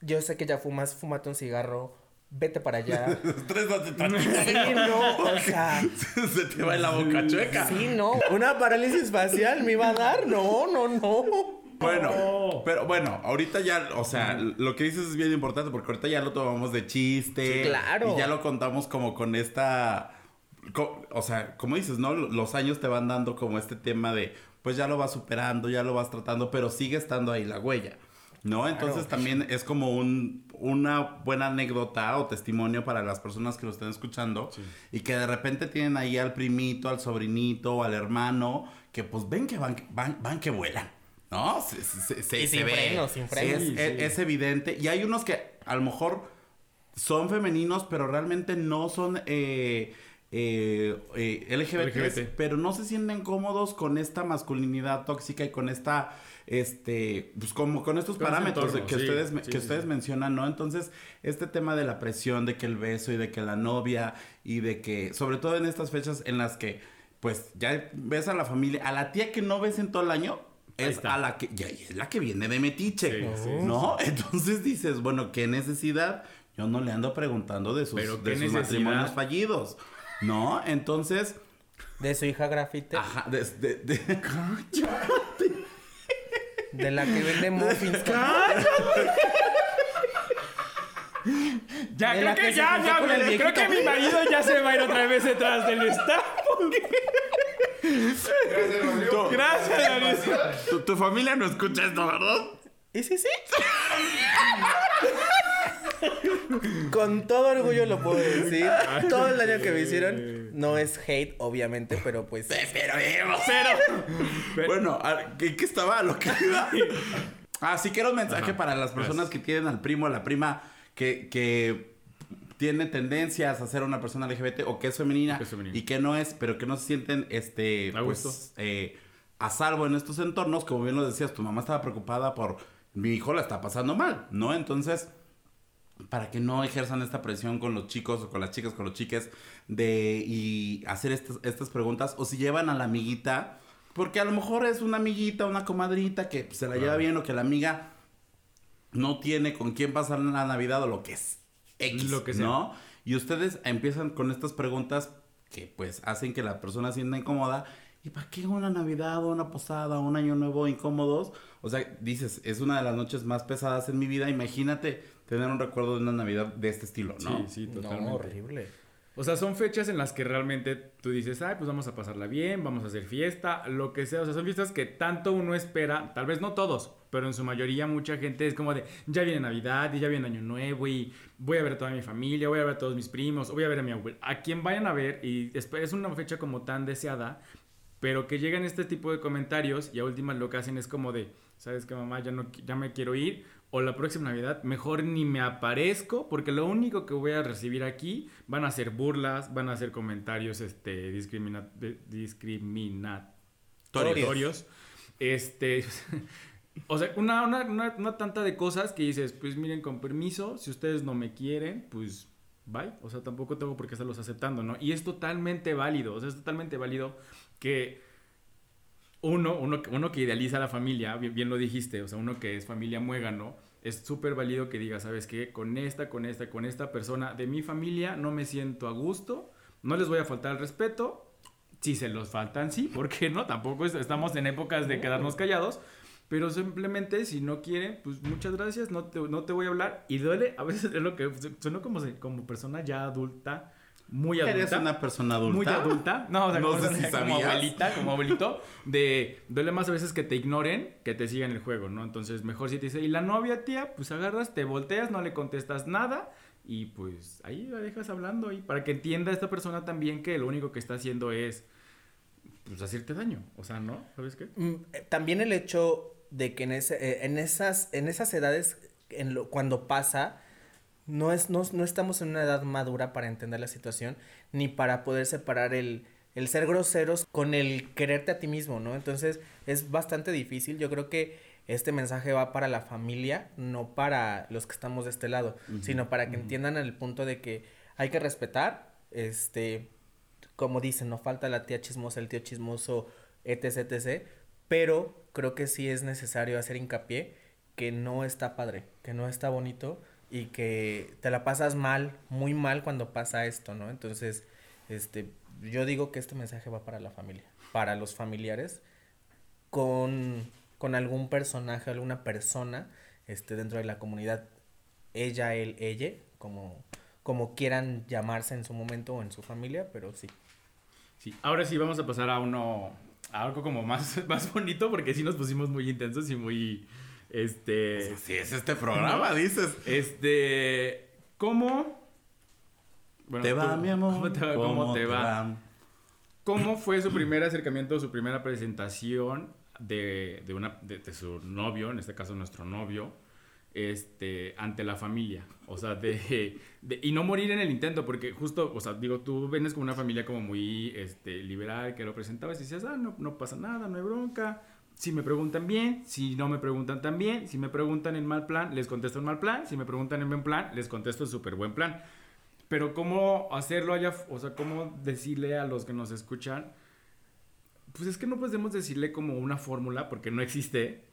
[SPEAKER 3] Yo sé que ya fumas, fúmate un cigarro, vete para allá.
[SPEAKER 2] Tantito.
[SPEAKER 3] Sí, no, o sea,
[SPEAKER 2] Se te va en la boca chueca.
[SPEAKER 3] sí, no. Una parálisis facial me iba a dar, no, no, no.
[SPEAKER 2] Bueno, pero bueno, ahorita ya, o sea, lo que dices es bien importante porque ahorita ya lo tomamos de chiste.
[SPEAKER 3] Sí, claro.
[SPEAKER 2] Y ya lo contamos como con esta. Co- o sea, como dices, ¿no? Los años te van dando como este tema de, pues ya lo vas superando, ya lo vas tratando, pero sigue estando ahí la huella. ¿No? Entonces también es como un, una buena anécdota o testimonio para las personas que lo estén escuchando y que de repente tienen ahí al primito, al sobrinito o al hermano que pues ven que van, van, van que vuelan. ¿No? Se, se, se-
[SPEAKER 3] Y
[SPEAKER 2] se
[SPEAKER 3] sin
[SPEAKER 2] ve.
[SPEAKER 3] frenos, sin
[SPEAKER 2] Sí,
[SPEAKER 3] frenos.
[SPEAKER 2] es,
[SPEAKER 1] Sí,
[SPEAKER 2] es-
[SPEAKER 1] sí.
[SPEAKER 2] es evidente. Y hay unos que a lo mejor son femeninos, pero realmente no son eh, eh, eh, LGBT,
[SPEAKER 1] LGBT.
[SPEAKER 2] pero no se sienten cómodos con esta masculinidad tóxica y con esta, este, pues como con estos
[SPEAKER 1] Con ese
[SPEAKER 2] parámetros
[SPEAKER 1] entorno,
[SPEAKER 2] que
[SPEAKER 1] sí,
[SPEAKER 2] ustedes,
[SPEAKER 1] sí,
[SPEAKER 2] que
[SPEAKER 1] sí,
[SPEAKER 2] ustedes mencionan, ¿no? Entonces, este tema de la presión, de que el beso y de que la novia y de que, sobre todo en estas fechas en las que, pues, ya ves a la familia, a la tía que no ves en todo el año, es a la que, ya, es la que viene de metiche,
[SPEAKER 1] Sí, sí,
[SPEAKER 2] ¿no? Entonces dices, bueno, ¿qué necesidad? Yo no le ando preguntando de sus,
[SPEAKER 1] Pero
[SPEAKER 2] de sus matrimonios fallidos. ¿No? Entonces,
[SPEAKER 3] De su hija grafite.
[SPEAKER 2] ajá, de, de- de-
[SPEAKER 3] De la que vende muffins.
[SPEAKER 1] Ya,
[SPEAKER 3] De
[SPEAKER 1] creo que, ya, ya, creo que mi marido ya se va a ir otra vez detrás del staff. Gracias, Vanessa.
[SPEAKER 2] tu- tu familia no escucha esto, ¿verdad?
[SPEAKER 3] ¿Y sí, sí? Con todo orgullo lo puedo decir. Todo el daño que me hicieron no es hate, obviamente, pero pues.
[SPEAKER 2] Pero,
[SPEAKER 1] Pero,
[SPEAKER 2] Bueno, ¿a- ¿qué, qué estaba a lo que iba? Ah, sí que era un mensaje
[SPEAKER 1] Ajá,
[SPEAKER 2] para las personas que tienen al primo o la prima que, que tiene tendencias a ser una persona LGBT o que es femenina,
[SPEAKER 1] Que es femenina.
[SPEAKER 2] y que no es, pero que no se sienten este
[SPEAKER 1] A
[SPEAKER 2] pues,
[SPEAKER 1] gusto.
[SPEAKER 2] eh, a salvo en estos entornos, como bien lo decías, tu mamá estaba preocupada por mi hijo la está pasando mal, ¿no? Entonces, para que no ejerzan esta presión con los chicos o con las chicas, con los chiques, de y hacer estas, estas preguntas, o si llevan a la amiguita, porque a lo mejor es una amiguita, una comadrita que se la lleva bien o que la amiga no tiene con quién pasar la Navidad o lo que es X,
[SPEAKER 1] Lo que sea.
[SPEAKER 2] ¿no? Y ustedes empiezan con estas preguntas que pues hacen que la persona sienta incómoda. ¿Y para qué una Navidad o una posada o un año nuevo incómodos? O sea, dices, es una de las noches más pesadas en mi vida. Imagínate tener un recuerdo de una Navidad de este estilo, ¿no?
[SPEAKER 1] Sí, sí,
[SPEAKER 3] No,
[SPEAKER 1] totalmente.
[SPEAKER 3] horrible.
[SPEAKER 1] O sea, son fechas en las que realmente tú dices, ay, pues vamos a pasarla bien, vamos a hacer fiesta, lo que sea. O sea, son fiestas que tanto uno espera, tal vez no todos, pero en su mayoría mucha gente es como de, ya viene Navidad y ya viene Año Nuevo y voy a ver a toda mi familia, voy a ver a todos mis primos, voy a ver a mi abuelo, a quien vayan a ver y es es una fecha como tan deseada, pero que llegan este tipo de comentarios y a últimas lo que hacen es como de, ¿sabes qué mamá? Ya, no, ya me quiero ir. O la próxima Navidad, mejor ni me aparezco, porque lo único que voy a recibir aquí van a ser burlas, van a ser comentarios este, discrimina- discriminatorios. Este, o sea, una, una, una, una tanta de cosas que dices, pues miren, con permiso, si ustedes no me quieren, pues bye. O sea, tampoco tengo por qué estarlos aceptando, ¿no? Y es totalmente válido, o sea, es totalmente válido que uno, uno, que- uno que idealiza a la familia, bien, bien lo dijiste, o sea, uno que es familia muégano, es súper válido que diga, ¿sabes qué? Con esta, con esta, con esta persona de mi familia no me siento a gusto, no les voy a faltar el respeto, si se los faltan, sí, ¿por qué no? Tampoco es- estamos en épocas de quedarnos callados, pero simplemente si no quieren, pues muchas gracias, no te, no te voy a hablar. Y duele, a veces es lo que suena como, como persona ya adulta, muy adulta.
[SPEAKER 2] ¿Eres una persona adulta?
[SPEAKER 1] Muy adulta. No, o sea,
[SPEAKER 2] No
[SPEAKER 1] como,
[SPEAKER 2] sé si
[SPEAKER 1] como abuelita, como abuelito. De duele más a veces que te ignoren que te sigan el juego, ¿no? Entonces, mejor si te dice, ¿y la novia, tía? Pues agarras, te volteas, no le contestas nada. Y pues ahí la dejas hablando. Y para que entienda esta persona también que lo único que está haciendo es pues hacerte daño. O sea, ¿no? ¿Sabes qué?
[SPEAKER 3] Mm, eh, También el hecho de que en, ese, eh, en, esas, en esas edades, en lo, cuando pasa, no, es, no, no estamos en una edad madura para entender la situación, ni para poder separar el, el ser groseros con el quererte a ti mismo, ¿no? Entonces es bastante difícil. Yo creo que este mensaje va para la familia, no para los que estamos de este lado, sino para que entiendan el punto de que hay que respetar, este, como dicen, no falta la tía chismosa, el tío chismoso, etc, etc. Pero creo que sí es necesario hacer hincapié que no está padre, que no está bonito y que te la pasas mal, muy mal cuando pasa esto, ¿no? Entonces, este, yo digo que este mensaje va para la familia, para los familiares, con, con algún personaje, alguna persona, este, dentro de la comunidad, ella, él, ella, como, como quieran llamarse en su momento o en su familia, pero sí.
[SPEAKER 1] Sí. Ahora sí, vamos a pasar a uno. A algo como más, más bonito, porque sí nos pusimos muy intensos y muy. Este.
[SPEAKER 2] Si es este programa, dices.
[SPEAKER 1] Este. ¿Cómo? Bueno,
[SPEAKER 2] te va,
[SPEAKER 1] tú-
[SPEAKER 2] mi amor.
[SPEAKER 1] ¿Cómo te va? ¿Cómo te va? ¿Cómo fue su primer acercamiento, su primera presentación de, de una, de, de su novio, en este caso nuestro novio, este, ante la familia? O sea, de, de- Y no morir en el intento, porque justo, o sea, digo, tú vienes con una familia como muy este, liberal, que lo presentabas y decías, ah, no, no pasa nada, no hay bronca. Si me preguntan bien, si no me preguntan tan bien, si me preguntan en mal plan, les contesto en mal plan, si me preguntan en buen plan, les contesto en súper buen plan. Pero cómo hacerlo allá, o sea, cómo decirle a los que nos escuchan, pues es que no podemos decirle como una fórmula porque no existe,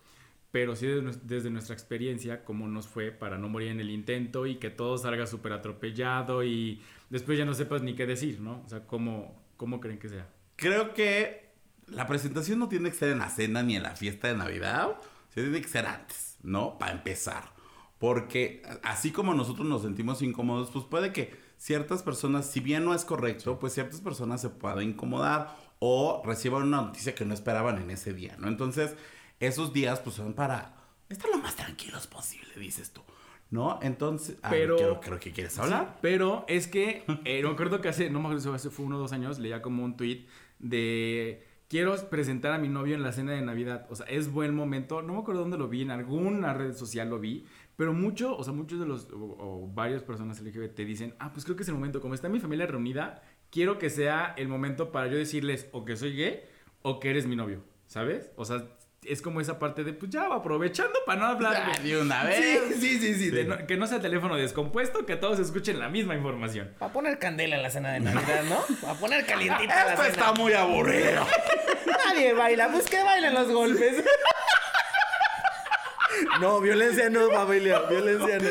[SPEAKER 1] pero sí desde, desde nuestra experiencia, cómo nos fue para no morir en el intento y que todo salga súper atropellado y después ya no sepas ni qué decir, ¿no? O sea, ¿cómo, cómo creen que sea?
[SPEAKER 2] Creo que la presentación no tiene que ser en la cena ni en la fiesta de Navidad, se tiene que ser antes, ¿no? Para empezar. Porque así como nosotros nos sentimos incómodos, pues puede que ciertas personas, si bien no es correcto, pues ciertas personas se puedan incomodar o reciban una noticia que no esperaban en ese día, ¿no? Entonces, esos días pues son para estar lo más tranquilos posible, dices tú. ¿No? Entonces,
[SPEAKER 1] Pero-
[SPEAKER 2] creo, creo que quieres hablar.
[SPEAKER 1] Pero es que, eh, no me acuerdo que hace, no me acuerdo si hace fue uno o dos años, leía como un tweet de quiero presentar a mi novio en la cena de Navidad. O sea, es buen momento. No me acuerdo dónde lo vi, en alguna red social lo vi. Pero mucho, o sea, muchos de los, o, o varias personas LGBT dicen, ah, pues creo que es el momento. Como está mi familia reunida, quiero que sea el momento para yo decirles o que soy gay o que eres mi novio. ¿Sabes? O sea, es como esa parte de, pues ya, aprovechando para no hablar.
[SPEAKER 2] Ya, de una vez.
[SPEAKER 1] Sí, sí, sí, sí. de
[SPEAKER 2] Sí.
[SPEAKER 1] no- que no sea teléfono descompuesto, que todos escuchen la misma información.
[SPEAKER 3] Para poner candela en la cena de Navidad, ¿no? Para poner calientita la
[SPEAKER 2] Esto
[SPEAKER 3] cena.
[SPEAKER 2] está muy aburrido.
[SPEAKER 3] Nadie baila, pues que bailen los golpes. No, violencia no, familia, violencia no.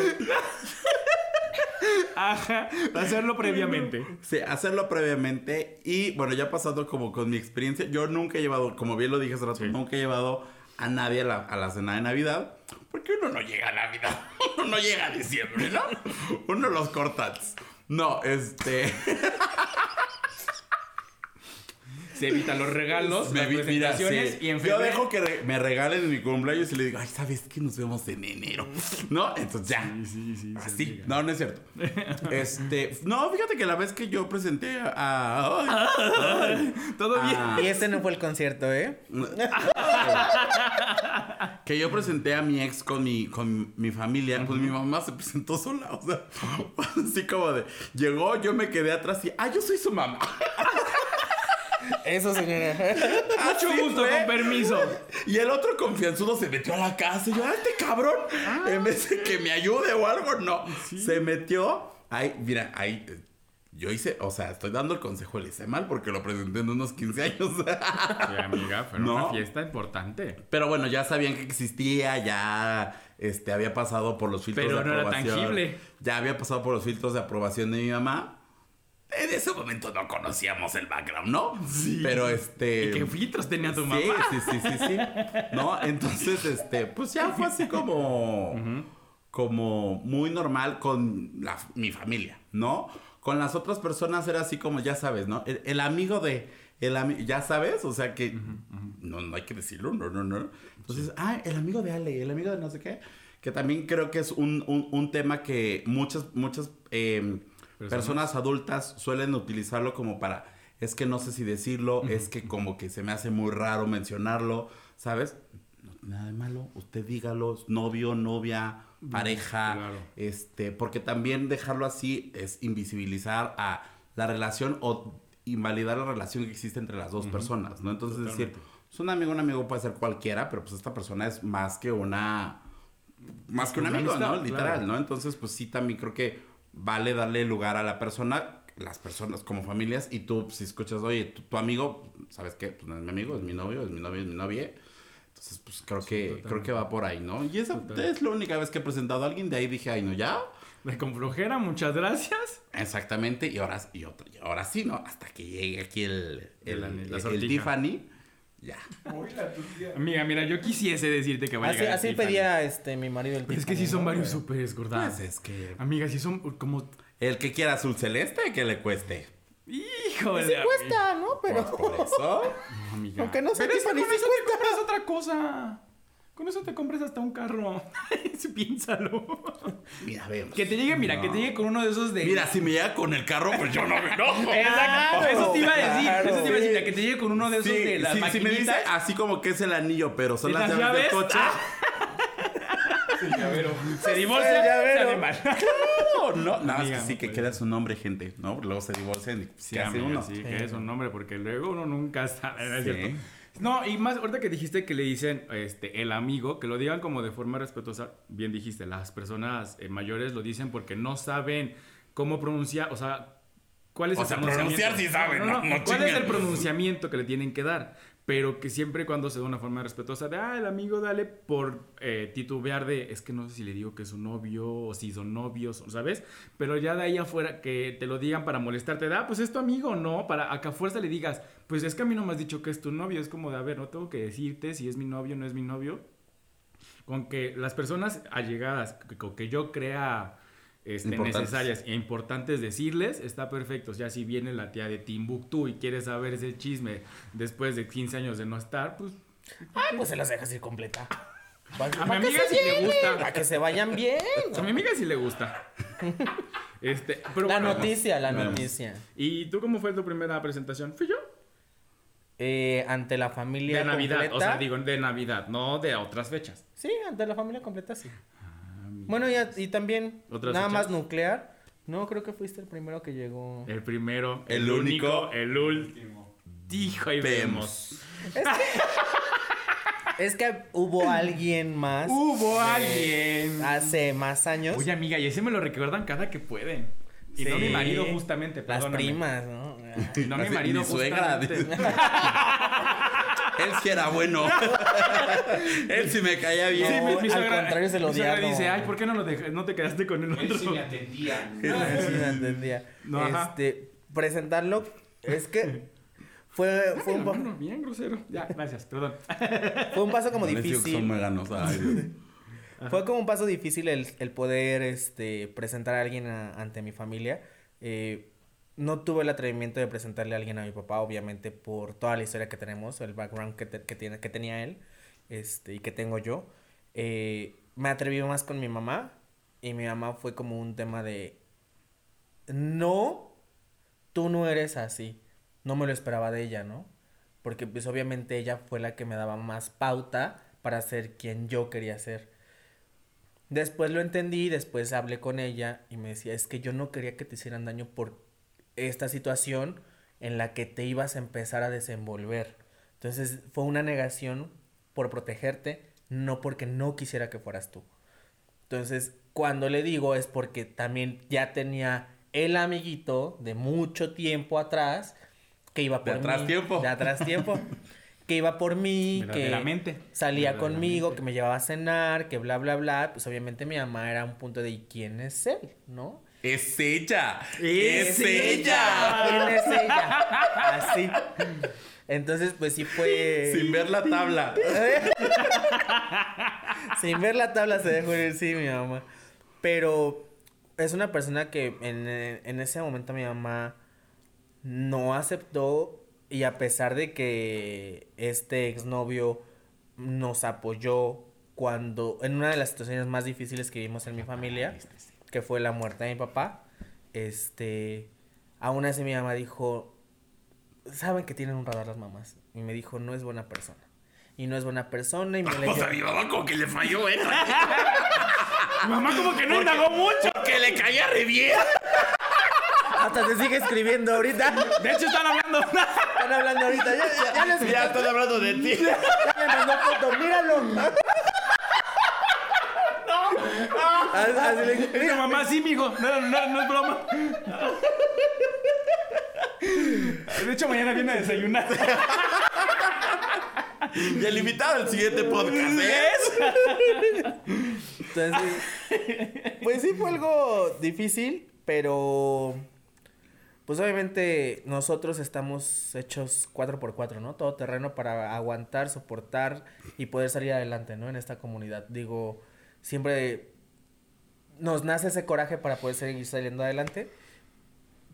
[SPEAKER 1] Ajá, hacerlo previamente.
[SPEAKER 2] Sí, hacerlo previamente. Y bueno, ya pasando como con mi experiencia, yo nunca he llevado, como bien lo dije hace rato,
[SPEAKER 1] Sí.
[SPEAKER 2] nunca he llevado a nadie a la, a la cena de Navidad. Porque uno no llega a Navidad, uno no llega a diciembre, ¿no? Uno los corta. No, este.
[SPEAKER 1] Se evitan los regalos,
[SPEAKER 2] me
[SPEAKER 1] las
[SPEAKER 2] vi- mira,
[SPEAKER 1] presentaciones
[SPEAKER 2] sí.
[SPEAKER 1] y en
[SPEAKER 2] Yo dejo que re- me regalen en mi cumpleaños y le digo, ay, ¿sabes qué? Nos vemos en enero. ¿No? Entonces ya.
[SPEAKER 1] Sí, sí, sí.
[SPEAKER 2] Así, no, no es cierto. Este, no, fíjate que la vez que yo presenté a.
[SPEAKER 1] Todo bien.
[SPEAKER 3] Y este no fue el concierto, ¿eh?
[SPEAKER 2] que yo presenté a mi ex con mi, con mi familia, pues mi mamá se presentó sola, o sea, así como de, llegó, yo me quedé atrás y, ah, yo soy su mamá.
[SPEAKER 3] Eso, señora.
[SPEAKER 1] Mucho
[SPEAKER 2] Así
[SPEAKER 1] gusto,
[SPEAKER 2] fue.
[SPEAKER 1] con permiso.
[SPEAKER 2] Y el otro confianzudo se metió a la casa y yo, ah, este cabrón, en vez de que me ayude o algo, no, se metió, ahí, mira, ahí, eh, yo hice, o sea, estoy dando el consejo, le hice mal porque lo presenté en unos 15 años.
[SPEAKER 1] Sí, amiga, fue
[SPEAKER 2] No.
[SPEAKER 1] una fiesta importante.
[SPEAKER 2] Pero bueno, ya sabían que existía, ya este, había pasado por los filtros
[SPEAKER 1] Pero
[SPEAKER 2] de
[SPEAKER 1] no era
[SPEAKER 2] aprobación.
[SPEAKER 1] tangible.
[SPEAKER 2] Ya había pasado por los filtros de aprobación de mi mamá. En ese momento no conocíamos el background, ¿no?
[SPEAKER 1] Sí.
[SPEAKER 2] Pero este.
[SPEAKER 1] ¿Y qué filtros tenía tu
[SPEAKER 2] sí,
[SPEAKER 1] mamá?
[SPEAKER 2] Sí, sí, sí, sí. ¿No? Entonces, este, pues ya fue así como. Como muy normal con la- mi familia, ¿no? Con las otras personas era así como, ya sabes, ¿no? El, el amigo de. El ami- ya sabes, o sea que. No, no hay que decirlo, no, no, no. Entonces, ah, el amigo de Ale, el amigo de no sé qué. Que también creo que es un, un- un tema que muchas, muchas eh,
[SPEAKER 1] Personas.
[SPEAKER 2] personas adultas suelen utilizarlo como para. Es que no sé si decirlo, es que como que se me hace muy raro mencionarlo, ¿sabes? No tiene nada de malo, usted dígalo, novio, novia, pareja,
[SPEAKER 1] claro.
[SPEAKER 2] este, porque también dejarlo así es invisibilizar a la relación o invalidar la relación que existe entre las dos personas, ¿no? Entonces es decir, es un amigo, un amigo puede ser cualquiera, pero pues esta persona es más que una más que un
[SPEAKER 1] Una
[SPEAKER 2] amigo, ¿no? Literal,
[SPEAKER 1] claro.
[SPEAKER 2] ¿no? Entonces, pues sí, también creo que vale darle lugar a la persona, las personas como familias, y tú, si escuchas, oye, tu, tu amigo, ¿sabes qué? Pues no es mi amigo, es mi novio, es mi novio, es mi novia. Entonces, pues creo que,
[SPEAKER 1] totalmente.
[SPEAKER 2] creo que va por ahí, ¿no? Y esa es la única vez que he presentado a alguien, de ahí dije, ay, no, ya.
[SPEAKER 1] De con flojera, muchas gracias.
[SPEAKER 2] Exactamente, y ahora, y otra, y ahora sí, ¿no? Hasta que llegue aquí el, el, el- el. Tiffany, ya.
[SPEAKER 1] Amiga, mira, yo quisiese decirte que vaya
[SPEAKER 3] Así, así pedía este mi marido el
[SPEAKER 1] Pero es que sí son varios súper gordas.
[SPEAKER 2] Pues es que
[SPEAKER 1] Amiga, sí son como...
[SPEAKER 2] el que quiera azul celeste, que le cueste.
[SPEAKER 1] Híjole.
[SPEAKER 3] Sí cuesta, ¿no? Pero
[SPEAKER 2] Pues por eso.
[SPEAKER 1] No, amiga.
[SPEAKER 3] Aunque no sea
[SPEAKER 1] Pero es que
[SPEAKER 3] Tiffany,
[SPEAKER 1] con eso te compras otra cosa. Con eso te compras hasta un carro. Piénsalo.
[SPEAKER 2] Mira, vemos.
[SPEAKER 1] Que te llegue, mira, que te llegue con uno de esos de...
[SPEAKER 2] Mira, si me llega con el carro, pues yo no me enojo.
[SPEAKER 1] Exacto. Eso te iba a decir.
[SPEAKER 3] Claro.
[SPEAKER 1] Eso te iba a decir. mira, Que te llegue con uno de esos
[SPEAKER 2] Sí,
[SPEAKER 1] de las
[SPEAKER 2] sí, si me dice
[SPEAKER 1] maquinitas.
[SPEAKER 2] así como que es el anillo, pero son
[SPEAKER 1] ¿De
[SPEAKER 2] las
[SPEAKER 1] las
[SPEAKER 2] llaves del
[SPEAKER 1] llaves?
[SPEAKER 2] coche.
[SPEAKER 1] Se divorcia, sale mal.
[SPEAKER 2] No, no, nada más que sí que
[SPEAKER 1] puede
[SPEAKER 2] queda su nombre, gente, ¿no? Luego se divorcian y
[SPEAKER 1] Sí,
[SPEAKER 2] ¿qué hace
[SPEAKER 1] amiga,
[SPEAKER 2] uno?
[SPEAKER 1] sí, que es un nombre, porque luego uno nunca sabe, ¿no es
[SPEAKER 2] Sí.
[SPEAKER 1] cierto? No, y más, ahorita que dijiste que le dicen este, el amigo, que lo digan como de forma respetuosa, bien dijiste, las personas eh, mayores lo dicen porque no saben cómo pronunciar, o sea, ¿Cuál es
[SPEAKER 2] O
[SPEAKER 1] el
[SPEAKER 2] sea,
[SPEAKER 1] pronunciamiento?
[SPEAKER 2] pronunciar sí saben, no- no
[SPEAKER 1] ¿Cuál es el pronunciamiento que le tienen que dar? Pero que siempre cuando se da una forma respetuosa de, ah, el amigo dale por eh, titubear de, es que no sé si le digo que es su novio o si son novios, ¿sabes? Pero ya de ahí afuera que te lo digan para molestarte, de, ah, pues es tu amigo, ¿no? Para a que a fuerza le digas, pues es que a mí no me has dicho que es tu novio, es como de, a ver, no tengo que decirte si es mi novio o no es mi novio. Con que las personas allegadas, con que yo crea este,
[SPEAKER 2] Importantes.
[SPEAKER 1] necesarias e importantes decirles, está perfecto. O sea, si viene la tía de Timbuktu y quiere saber ese chisme después de 15 años de no estar, pues
[SPEAKER 3] Ah, pues se las dejas ir completa.
[SPEAKER 1] a mi amiga sí le
[SPEAKER 3] Para
[SPEAKER 1] gusta.
[SPEAKER 3] que se vayan bien.
[SPEAKER 1] A mi amiga sí le gusta. Este, pero
[SPEAKER 3] La
[SPEAKER 1] bueno,
[SPEAKER 3] noticia, la noticia.
[SPEAKER 1] ¿Y tú cómo fue tu primera presentación? ¿Fui yo?
[SPEAKER 3] Eh, ante la familia
[SPEAKER 1] De Navidad,
[SPEAKER 3] completa.
[SPEAKER 1] o sea, digo de Navidad, no de otras fechas.
[SPEAKER 3] Sí, ante la familia completa, sí. Bueno, y, a- y también,
[SPEAKER 1] ¿Otras
[SPEAKER 3] nada más nuclear. No, creo que fuiste el primero que llegó.
[SPEAKER 1] El primero,
[SPEAKER 2] El único.
[SPEAKER 1] el último. Dijo y vemos.
[SPEAKER 2] Vemos.
[SPEAKER 3] Es que hubo alguien más.
[SPEAKER 1] Hubo
[SPEAKER 3] eh,
[SPEAKER 1] alguien.
[SPEAKER 3] Hace más años.
[SPEAKER 1] Oye, amiga, y ese me lo recuerdan cada que pueden. Y no mi marido, justamente.
[SPEAKER 3] Las primas, ¿no?
[SPEAKER 1] No mi marido,
[SPEAKER 2] mi suegra. Él sí era bueno. Él sí me caía bien.
[SPEAKER 3] Sí,
[SPEAKER 1] mi-
[SPEAKER 3] al
[SPEAKER 1] suegra-
[SPEAKER 3] contrario, se lo odiaba.
[SPEAKER 1] dice, ay, ¿por qué no, lo no te quedaste con el otro?
[SPEAKER 4] Él sí me atendía.
[SPEAKER 3] Sí, me entendía.
[SPEAKER 1] No, ajá.
[SPEAKER 3] este, presentarlo, es que fue, fue, un,
[SPEAKER 1] Bueno,
[SPEAKER 3] pa-
[SPEAKER 1] bueno, bien grosero. Ya, gracias, perdón.
[SPEAKER 3] fue un paso como
[SPEAKER 2] son
[SPEAKER 3] difícil.
[SPEAKER 2] Ay.
[SPEAKER 3] Fue como un paso difícil el, el poder este, presentar a alguien a- ante mi familia. Eh, no tuve el atrevimiento de presentarle a alguien a mi papá, obviamente, por toda la historia que tenemos, el background que, te- que, tiene, que tenía él este, y que tengo yo. Eh, me atreví más con mi mamá y mi mamá fue como un tema de, no, tú no eres así. No me lo esperaba de ella, ¿no? Porque pues obviamente ella fue la que me daba más pauta para ser quien yo quería ser. Después lo entendí, después hablé con ella y me decía, es que yo no quería que te hicieran daño por esta situación en la que te ibas a empezar a desenvolver. Entonces fue una negación por protegerte, no porque no quisiera que fueras tú. Entonces, cuando le digo es porque también ya tenía el amiguito de mucho tiempo atrás que iba por
[SPEAKER 2] De atrás
[SPEAKER 3] mí,
[SPEAKER 2] tiempo.
[SPEAKER 3] de atrás tiempo, que iba por mí, que salía conmigo, que me llevaba a cenar, que bla bla bla, pues obviamente mi mamá era un punto de ¿y quién es él? ¿No?
[SPEAKER 2] Es ella.
[SPEAKER 1] Es
[SPEAKER 2] Es ella.
[SPEAKER 3] ¿Quién es ella? Así. Entonces, pues sí fue
[SPEAKER 2] Sin ver la tabla.
[SPEAKER 3] Sin ver la tabla se dejó ir, sí, mi mamá. Pero es una persona que en, en ese momento mi mamá no aceptó y a pesar de que este exnovio nos apoyó cuando en una de las situaciones más difíciles que vivimos en mi familia, que fue la muerte de mi papá, este, aún así mi mamá dijo, saben que tienen un radar las mamás y me dijo, no es buena persona. Y no es buena persona y me
[SPEAKER 2] O
[SPEAKER 3] leyó-
[SPEAKER 2] sea, mi mamá como que le falló, ¿eh?
[SPEAKER 1] Mamá como que no indagó mucho.
[SPEAKER 2] Que le caía re bien.
[SPEAKER 3] Hasta se sigue escribiendo ahorita.
[SPEAKER 1] De hecho, están hablando.
[SPEAKER 3] Están hablando ahorita. Ya, ya, ya les
[SPEAKER 2] Ya están hablando de ti.
[SPEAKER 3] ya me mandó foto. Míralo. Así- así le dije,
[SPEAKER 1] Dice, mamá, sí, mijo. No, no, no es broma. De hecho, mañana viene a desayunar.
[SPEAKER 2] Y el invitado del siguiente podcast, ¿eh?
[SPEAKER 3] Entonces, pues sí fue algo difícil, pero pues obviamente nosotros estamos hechos 4x4, ¿no? Todo terreno para aguantar, soportar y poder salir adelante, ¿no? En esta comunidad. Digo, siempre nos nace ese coraje para poder seguir saliendo adelante,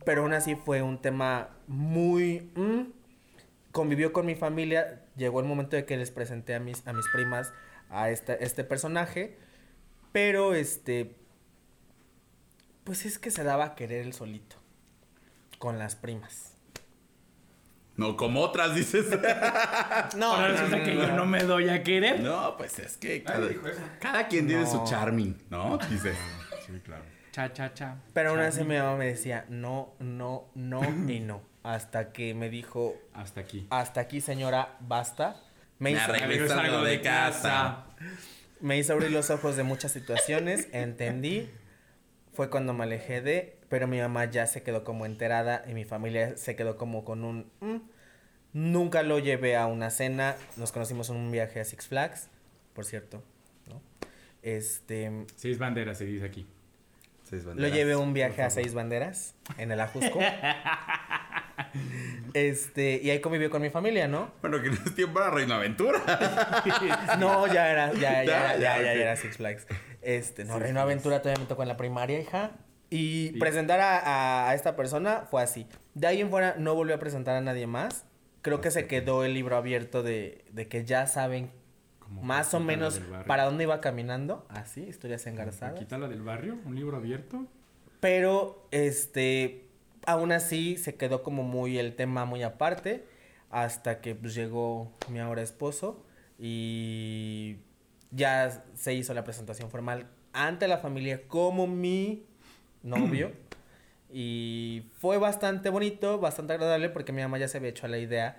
[SPEAKER 3] pero aún así fue un tema muy... mm, convivió con mi familia, llegó el momento de que les presenté a mis, a mis primas a este, este personaje, pero este, pues es que se daba a querer el solito, con las primas.
[SPEAKER 2] No, como otras, dices.
[SPEAKER 3] No,
[SPEAKER 1] Ahora resulta que yo no me doy a querer.
[SPEAKER 2] No, pues es que cada, quien tiene
[SPEAKER 3] No.
[SPEAKER 2] su charming, ¿no? Dices.
[SPEAKER 4] Sí, claro.
[SPEAKER 1] Cha, cha, cha.
[SPEAKER 3] Pero aún
[SPEAKER 1] Cha.
[SPEAKER 3] así mi mamá me decía, no, no, no y no, hasta que me dijo,
[SPEAKER 1] Hasta aquí.
[SPEAKER 3] hasta aquí señora, basta. Me
[SPEAKER 2] Me
[SPEAKER 3] hizo,
[SPEAKER 2] arreglé. Salgo de casa.
[SPEAKER 3] me hizo abrir los ojos de muchas situaciones, entendí. Fue cuando me alejé de Pero mi mamá ya se quedó como enterada y mi familia se quedó como con un... "Mm". Nunca lo llevé a una cena. Nos conocimos en un viaje a Six Flags, por cierto. ¿no? Este,
[SPEAKER 1] Seis banderas se dice aquí.
[SPEAKER 2] Seis
[SPEAKER 3] lo llevé un viaje a seis banderas en el Ajusco. este, y ahí convivió con mi familia, ¿no?
[SPEAKER 2] Bueno, que no es tiempo para Reino Aventura.
[SPEAKER 3] No, ya era, ya, ya,
[SPEAKER 2] Ya,
[SPEAKER 3] era Six Flags. Este, no, Reino. Aventura todavía me tocó en la primaria, hija. Y presentar a esta persona fue así. De ahí en fuera no volvió a presentar a nadie más. Creo que se quedó el libro abierto de, de que ya saben
[SPEAKER 1] Como
[SPEAKER 3] más o menos para dónde iba caminando. Así, historias engarzadas.
[SPEAKER 1] Quita la del barrio, un libro abierto.
[SPEAKER 3] Pero, este, aún así se quedó como muy el tema muy aparte hasta que pues, llegó mi ahora esposo y ya se hizo la presentación formal ante la familia como mi novio. y fue bastante bonito, bastante agradable porque mi mamá ya se había hecho a la idea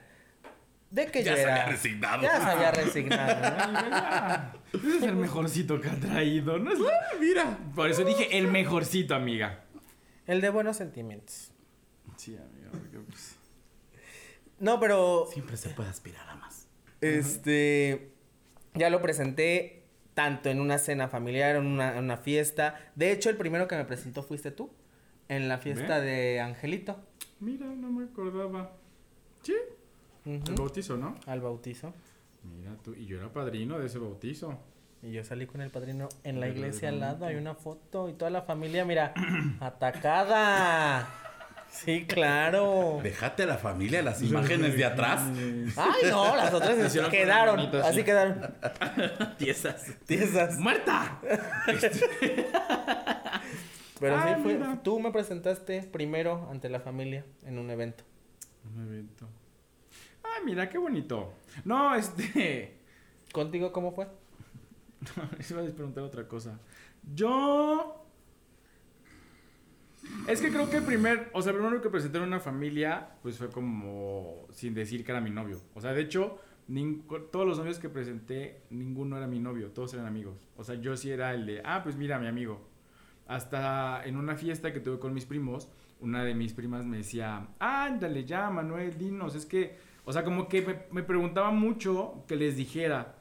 [SPEAKER 3] de que
[SPEAKER 2] Ya
[SPEAKER 3] yo
[SPEAKER 2] se
[SPEAKER 3] era...
[SPEAKER 2] había resignado.
[SPEAKER 3] Ya se había resignado, ¿no?
[SPEAKER 1] Ah, Ese es el mejorcito que ha traído, ¿no? Es-
[SPEAKER 2] Mira.
[SPEAKER 1] Por eso dije el mejorcito, amiga.
[SPEAKER 3] El de buenos sentimientos.
[SPEAKER 1] Sí, amiga. porque, pues,
[SPEAKER 3] No, pero
[SPEAKER 2] Siempre se puede aspirar a más.
[SPEAKER 3] Este, ya lo presenté tanto en una cena familiar, en una, en una fiesta. De hecho, el primero que me presentó fuiste tú, en la fiesta
[SPEAKER 1] ¿Ve?
[SPEAKER 3] de Angelito.
[SPEAKER 1] Mira, no me acordaba. Sí,
[SPEAKER 3] Ujú.
[SPEAKER 1] el bautizo, ¿no?
[SPEAKER 3] Al bautizo.
[SPEAKER 1] Mira tú, y yo era padrino de ese bautizo.
[SPEAKER 3] Y yo salí con el padrino en la
[SPEAKER 1] Pero
[SPEAKER 3] iglesia al lado. Hay una foto y toda la familia, mira, atacada. Sí, claro.
[SPEAKER 2] Déjate a la familia las imágenes de atrás.
[SPEAKER 3] Ay, no, las otras
[SPEAKER 1] la
[SPEAKER 3] quedaron.
[SPEAKER 1] así.
[SPEAKER 3] Así quedaron.
[SPEAKER 1] Tiesas.
[SPEAKER 3] Tiesas.
[SPEAKER 1] ¡Muerta!
[SPEAKER 3] Pero
[SPEAKER 1] Ah,
[SPEAKER 3] sí, fue,
[SPEAKER 1] mira.
[SPEAKER 3] tú me presentaste primero ante la familia en un evento.
[SPEAKER 1] Un evento. Ah, mira, qué bonito. No, este.
[SPEAKER 3] ¿Contigo cómo fue?
[SPEAKER 1] Iba a preguntar otra cosa. Yo. Es que creo que el primer. O sea, el primero que presenté en una familia, pues fue como. Sin decir que era mi novio. O sea, de hecho, nin- todos los novios que presenté, ninguno era mi novio. Todos eran amigos. O sea, yo sí era el de. Ah, pues mira, mi amigo. Hasta en una fiesta que tuve con mis primos, una de mis primas me decía, ándale ya, Manuel, dinos, es que, o sea, como que me, me preguntaba mucho que les dijera,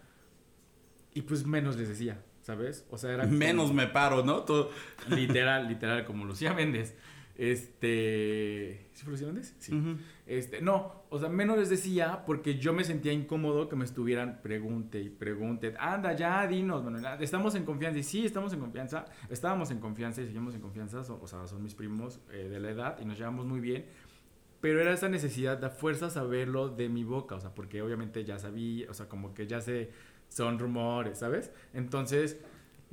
[SPEAKER 1] y pues menos les decía, ¿sabes? O sea, era como-
[SPEAKER 2] Menos me paro, ¿no? Tú-
[SPEAKER 1] literal, literal, como Lucía Méndez. Este, ¿sí fue Lucía Méndez? Sí.
[SPEAKER 2] Ujú.
[SPEAKER 1] Este, no, o sea, menos les decía porque yo me sentía incómodo que me estuvieran pregunte y pregunte, anda ya, dinos, Manuel, estamos en confianza y sí, estamos en confianza, estábamos en confianza y seguimos en confianza, o sea, son mis primos eh, de la edad y nos llevamos muy bien, pero era esa necesidad de fuerza saberlo de mi boca, o sea, porque obviamente ya sabía, o sea, como que ya sé, son rumores, ¿sabes? Entonces,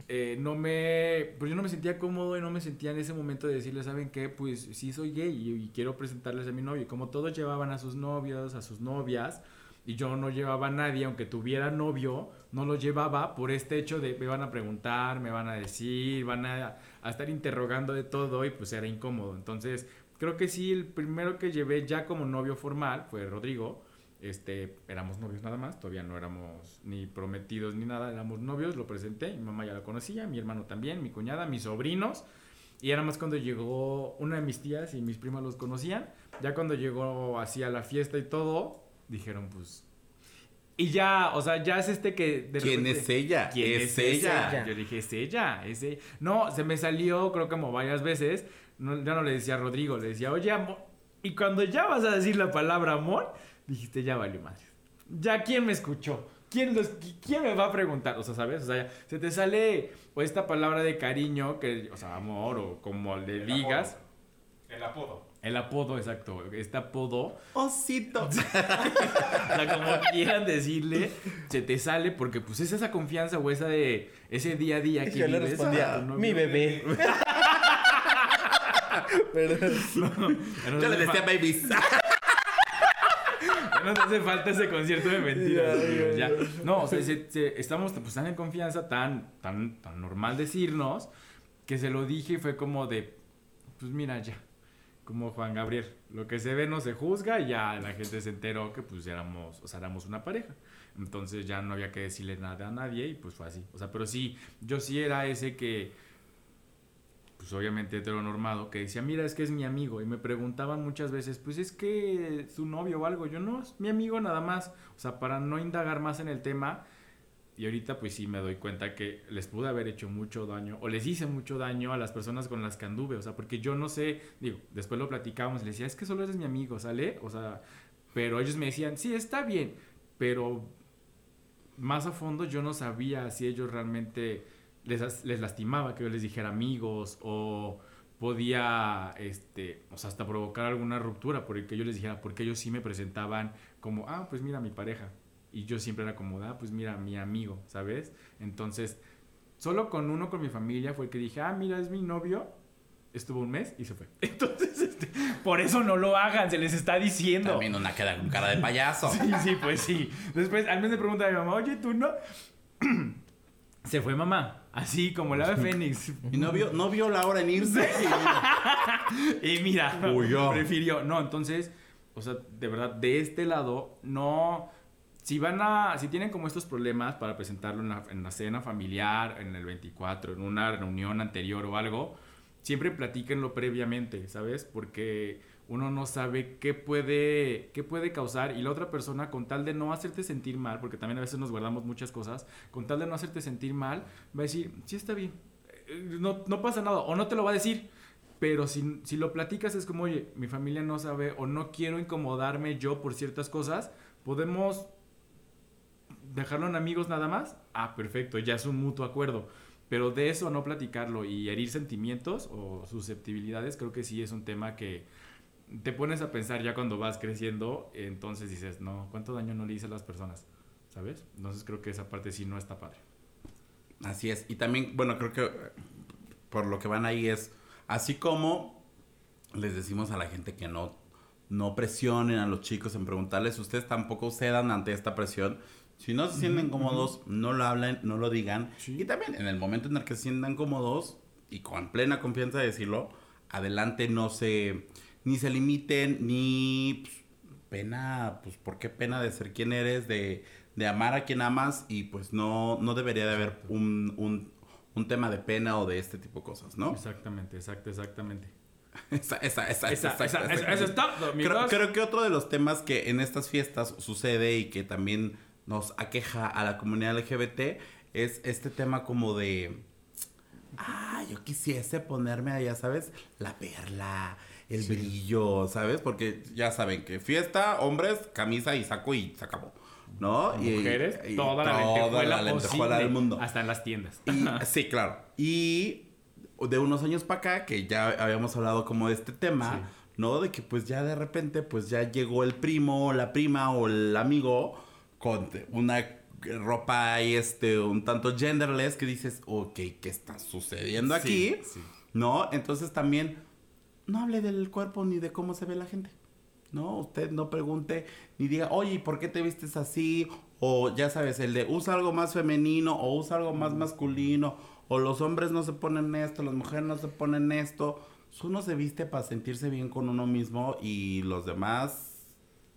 [SPEAKER 1] eh, no me, pues yo no me sentía cómodo y no me sentía en ese momento de decirles, ¿saben qué? Pues sí soy gay y, y quiero presentarles a mi novio. Y como todos llevaban a sus novios, a sus novias, y yo no llevaba a nadie, aunque tuviera novio, no lo llevaba por este hecho de me van a preguntar, me van a decir, van a, a estar interrogando de todo y pues era incómodo. Entonces, creo que sí, el primero que llevé ya como novio formal fue Rodrigo. Este, éramos novios nada más, todavía no éramos ni prometidos ni nada, éramos novios, lo presenté, mi mamá ya lo conocía, mi hermano también, mi cuñada, mis sobrinos, y era más cuando llegó una de mis tías y mis primas los conocían, ya cuando llegó así a la fiesta y todo, dijeron pues... Y ya, o sea, ya es este que... de
[SPEAKER 2] ¿Quién
[SPEAKER 1] repente-
[SPEAKER 2] es ella?
[SPEAKER 1] ¿Quién
[SPEAKER 2] es,
[SPEAKER 1] es
[SPEAKER 2] ella.
[SPEAKER 3] ella?
[SPEAKER 1] Yo dije, es ella, es ella. No, se me salió, creo como varias veces. No, ya no le decía a Rodrigo, le decía, oye, amor. Y cuando ya vas a decir la palabra amor, dijiste, ya valió madre. Ya, ¿quién me escuchó? ¿Quién, los, ¿Quién me va a preguntar? O sea, ¿sabes? O sea, ya se te sale o esta palabra de cariño, que, o sea, amor, o como le
[SPEAKER 4] El
[SPEAKER 1] digas.
[SPEAKER 4] El apodo.
[SPEAKER 1] El apodo, exacto. Este apodo.
[SPEAKER 2] Osito.
[SPEAKER 1] O sea, como quieran decirle, se te sale porque pues es esa confianza o esa de ese día a día que
[SPEAKER 3] Yo le
[SPEAKER 1] vives
[SPEAKER 3] respondía,
[SPEAKER 1] a tu novio.
[SPEAKER 3] mi bebé. Perdón.
[SPEAKER 1] Ya no
[SPEAKER 2] Yo le decía babies.
[SPEAKER 1] ya no te hace falta ese concierto de mentiras.
[SPEAKER 3] Ya,
[SPEAKER 1] amigo,
[SPEAKER 3] ya,
[SPEAKER 1] ya.
[SPEAKER 3] ya.
[SPEAKER 1] No, o sea, se- se- estamos pues tan en confianza, tan, tan, tan normal decirnos, que se lo dije y fue como de, pues mira ya, como Juan Gabriel, lo que se ve no se juzga y ya la gente se enteró que pues éramos, o sea, éramos una pareja. Entonces ya no había que decirle nada a nadie y pues fue así. O sea, pero sí, yo sí era ese que, pues obviamente heteronormado, que decía, mira, es que es mi amigo. Y me preguntaban muchas veces, pues es que su novio o algo. Yo no, es mi amigo nada más. O sea, para no indagar más en el tema. Y ahorita pues sí me doy cuenta que les pude haber hecho mucho daño o les hice mucho daño a las personas con las que anduve. O sea, porque yo no sé, digo, después lo platicábamos, les decía, es que solo eres mi amigo, ¿sale? O sea, pero ellos me decían, sí, está bien, pero más a fondo yo no sabía si ellos realmente les, les lastimaba que yo les dijera amigos o podía, este, o sea, hasta provocar alguna ruptura porque yo les dijera, porque ellos sí me presentaban como, ah, pues mira, mi pareja. Y yo siempre era como, ah, pues mira, mi amigo, ¿sabes? Entonces, solo con uno, con mi familia, fue el que dije, ah, mira, es mi novio. Estuvo un mes y se fue. Entonces, este, por eso no lo hagan, se les está diciendo.
[SPEAKER 2] También una queda con cara de payaso.
[SPEAKER 1] Sí, sí, pues sí. Después, al menos me pregunta a mi mamá, oye, ¿tú no? se fue mamá. Así como la de Fénix.
[SPEAKER 2] Y no vio, no vio la hora en irse.
[SPEAKER 1] y mira, prefirió. No, entonces, o sea, de verdad, de este lado, no. Si van a. Si tienen como estos problemas para presentarlo en la, en la cena familiar, en el 24, en una reunión anterior o algo, siempre platíquenlo previamente, ¿sabes? Porque uno no sabe qué puede, qué puede causar y la otra persona con tal de no hacerte sentir mal, porque también a veces nos guardamos muchas cosas, con tal de no hacerte sentir mal, va a decir, sí está bien, eh, no, no pasa nada, o no te lo va a decir, pero si, si lo platicas es como, oye, mi familia no sabe o no quiero incomodarme yo por ciertas cosas, podemos dejarlo en amigos nada más. Ah, perfecto, ya es un mutuo acuerdo. Pero de eso no platicarlo y herir sentimientos o susceptibilidades, creo que sí es un tema que te pones a pensar ya cuando vas creciendo, entonces dices, no, ¿cuánto daño no le hice a las personas? ¿Sabes? Entonces creo que esa parte sí no está padre.
[SPEAKER 2] Así es. Y también, bueno, creo que eh, por lo que van ahí es, así como les decimos a la gente que no, no presionen a los chicos en preguntarles, ustedes tampoco cedan ante esta presión. Si no se sienten cómodos, no lo hablen, no lo digan.
[SPEAKER 1] Sí.
[SPEAKER 2] Y también en el momento en el que se sientan cómodos y con plena confianza de decirlo, adelante no se, ni se limiten, ni pues, pena, pues, ¿por qué pena de ser quien eres, de, de amar a quien amas? Y pues no, no debería de haber un, un, un tema de pena o de este tipo de cosas, ¿no?
[SPEAKER 1] Exactamente, exacto, exactamente.
[SPEAKER 2] Esa, esa, esa,
[SPEAKER 1] Esa,
[SPEAKER 2] esa,
[SPEAKER 1] esa,
[SPEAKER 2] esa,
[SPEAKER 1] esa- eso es todo, amigos.
[SPEAKER 2] Creo, creo que otro de los temas que en estas fiestas sucede y que también nos aqueja a la comunidad LGBT es este tema como de, ah, yo quisiese ponerme, ya sabes, la perla, el brillo, ¿sabes? Porque ya saben que fiesta, hombres, camisa y saco y se acabó, ¿no? Y-
[SPEAKER 1] Mujeres,
[SPEAKER 2] y
[SPEAKER 1] toda, la lentejuela,
[SPEAKER 2] la lentejuela
[SPEAKER 1] posible,
[SPEAKER 2] del mundo.
[SPEAKER 1] Hasta en las tiendas.
[SPEAKER 2] Y, sí, claro. Y de unos años para acá, que ya habíamos hablado como de este tema,
[SPEAKER 1] Sí.
[SPEAKER 2] ¿no? De que pues ya de repente pues ya llegó el primo, o la prima o el amigo con una ropa ahí este un tanto genderless que dices, ok, ¿qué está sucediendo aquí?
[SPEAKER 1] Sí, sí.
[SPEAKER 2] ¿No? Entonces también no hable del cuerpo ni de cómo se ve la gente. No, usted no pregunte ni diga, oye, ¿y por qué te vistes así? O ya sabes, el de usa algo más femenino o usa algo más masculino. O los hombres no se ponen esto, las mujeres no se ponen esto. Uno se viste para sentirse bien con uno mismo y los demás...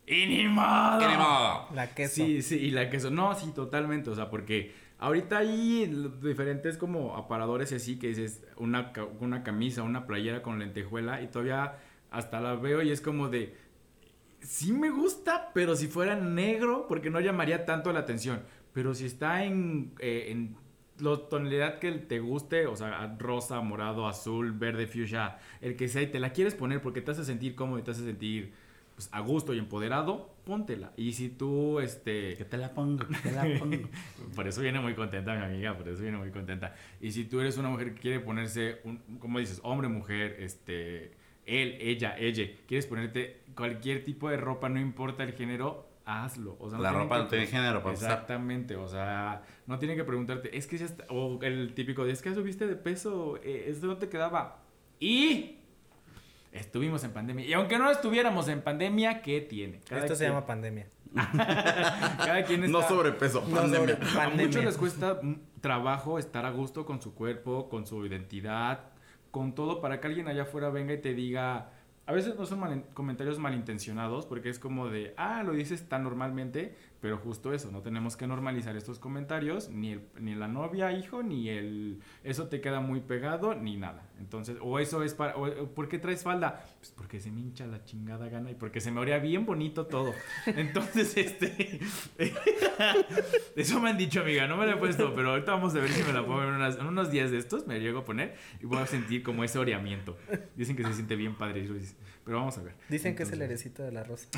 [SPEAKER 1] ¡Y ni modo!
[SPEAKER 2] ¡Qué ni modo!
[SPEAKER 3] La queso.
[SPEAKER 1] Sí, sí, y la queso. No, sí, totalmente. O sea, porque ahorita hay diferentes como aparadores y así que dices una, una camisa, una playera con lentejuela y todavía hasta la veo y es como de. Sí me gusta, pero si fuera negro, porque no llamaría tanto la atención. Pero si está en, eh, en la tonalidad que te guste, o sea, rosa, morado, azul, verde, fuchsia, el que sea, y te la quieres poner porque te hace sentir cómodo y te hace sentir pues, a gusto y empoderado, póntela. Y si tú, este...
[SPEAKER 2] Que te la pongo, que te la pongo.
[SPEAKER 1] Por eso viene muy contenta mi amiga, por eso viene muy contenta. Y si tú eres una mujer que quiere ponerse, un, como dices, hombre, mujer, este, él, ella, ella, quieres ponerte cualquier tipo de ropa, no importa el género, hazlo. O sea,
[SPEAKER 2] La
[SPEAKER 1] tienen
[SPEAKER 2] ropa
[SPEAKER 1] que-
[SPEAKER 2] no tiene género, para empezar.
[SPEAKER 1] Exactamente, o sea, no tienen que preguntarte, es que ya está, o el típico de, es que subiste de peso, eh, esto no te quedaba. Y estuvimos en pandemia. Y aunque no estuviéramos en pandemia, ¿qué tiene? Cada
[SPEAKER 3] Esto se llama pandemia.
[SPEAKER 1] cada quien está...
[SPEAKER 2] No sobrepeso,
[SPEAKER 3] No
[SPEAKER 2] pandemia.
[SPEAKER 1] A muchos les cuesta trabajo estar a gusto con su cuerpo, con su identidad, con todo, para que alguien allá afuera venga y te diga, a veces no son mal- comentarios malintencionados porque es como de, ah, lo dices tan normalmente, pero justo eso, no tenemos que normalizar estos comentarios, ni, el- ni la novia, hijo, ni el, eso te queda muy pegado, ni nada. Entonces, o eso es para, o, ¿por qué traes falda? Pues porque se me hincha la chingada gana y porque se me orea bien bonito todo. Entonces, este, eso me han dicho, amiga, no me lo he puesto, pero ahorita vamos a ver si me la pongo en, unas- en unos días de estos, me llego a poner y voy a sentir como ese oreamiento. Dicen que se siente bien padre, pero vamos a ver.
[SPEAKER 3] Dicen que es el herecito de la rosa.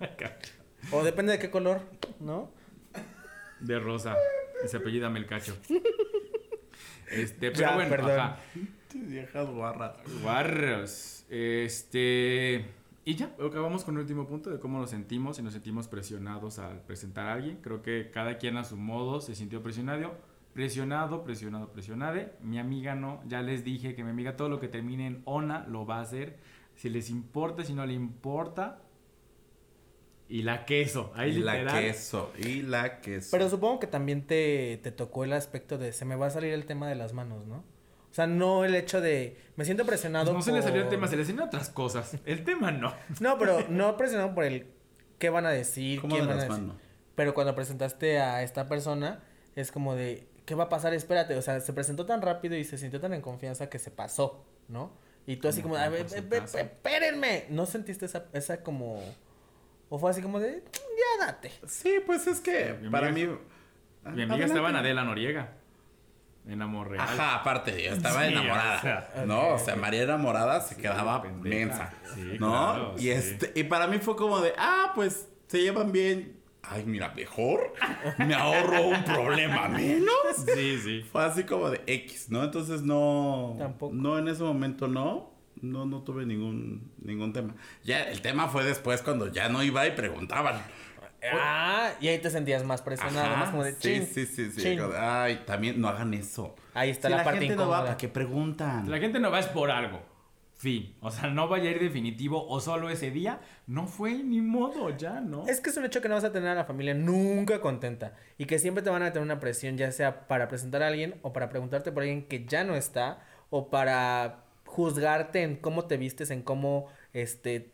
[SPEAKER 3] O depende de qué color, ¿no?
[SPEAKER 1] De rosa. Y se apellida Melcacho. Este, pero
[SPEAKER 3] Ya,
[SPEAKER 1] bueno,
[SPEAKER 3] perdón.
[SPEAKER 1] ajá.
[SPEAKER 2] Viejas guarras.
[SPEAKER 1] Guarros. Este. Y ya, acabamos con el último punto de cómo nos sentimos y nos sentimos presionados al presentar a alguien. Creo que cada quien a su modo se sintió presionado. Presionado, presionado, presionade. Mi amiga no. Ya les dije que mi amiga todo lo que termine en ona lo va a hacer. Si les importa, si no le importa. Y la queso. Ahí
[SPEAKER 2] y la queso. Y la queso.
[SPEAKER 3] Pero supongo que también te, te tocó el aspecto de se me va a salir el tema de las manos, ¿no? O sea, no el hecho de me siento presionado.
[SPEAKER 1] Pues no se le salió el tema, se le salieron otras cosas. El tema no.
[SPEAKER 3] No, pero no presionado por el qué van a decir,
[SPEAKER 2] ¿Cómo
[SPEAKER 3] quién
[SPEAKER 2] de
[SPEAKER 3] van a decir.
[SPEAKER 2] manos?
[SPEAKER 3] Pero cuando presentaste a esta persona, es como de, ¿qué va a pasar? Espérate, o sea, se presentó tan rápido y se sintió tan en confianza que se pasó, ¿no? Y tú así
[SPEAKER 1] Como
[SPEAKER 3] espérenme. ¿No sentiste esa, esa como... O fue así como de, ya date.
[SPEAKER 2] Sí, pues es que
[SPEAKER 1] Mi
[SPEAKER 2] para
[SPEAKER 1] amiga-
[SPEAKER 2] mí.
[SPEAKER 1] Mi amiga estaba en Adela Noriega. En Amor Real.
[SPEAKER 2] Ajá, aparte, yo estaba
[SPEAKER 1] Sí,
[SPEAKER 2] enamorada.
[SPEAKER 1] o sea,
[SPEAKER 2] no, o sea, María enamorada se quedaba mensa.
[SPEAKER 1] Sí,
[SPEAKER 2] ¿No?
[SPEAKER 1] claro,
[SPEAKER 2] y
[SPEAKER 1] sí.
[SPEAKER 2] este, y para mí fue como de, ah, pues se llevan bien. Ay, mira, mejor me ahorro un problema menos.
[SPEAKER 1] Sí, sí.
[SPEAKER 2] Fue así como de X, ¿no? Entonces no.
[SPEAKER 3] Tampoco.
[SPEAKER 2] No, en ese momento no. No, no tuve ningún, ningún tema. Ya, el tema fue después cuando ya no iba y preguntaban.
[SPEAKER 3] Ah, y ahí te sentías más presionado,
[SPEAKER 2] Ajá,
[SPEAKER 3] más como de,
[SPEAKER 2] sí,
[SPEAKER 3] chin,
[SPEAKER 2] sí, sí, sí.
[SPEAKER 3] chin".
[SPEAKER 2] como de, Ay, también no hagan eso.
[SPEAKER 3] Ahí está
[SPEAKER 2] Si
[SPEAKER 3] la,
[SPEAKER 2] la,
[SPEAKER 3] parte
[SPEAKER 2] gente no va,
[SPEAKER 3] incómoda.
[SPEAKER 2] ¿para qué preguntan?
[SPEAKER 1] La gente no va es por algo. Fin. O sea, no vaya a ir definitivo o solo ese día. No fue ni modo, ya, ¿no?
[SPEAKER 3] Es que es un hecho que no vas a tener a la familia nunca contenta y que siempre te van a tener una presión, ya sea para presentar a alguien o para preguntarte por alguien que ya no está o para juzgarte en cómo te vistes, en cómo este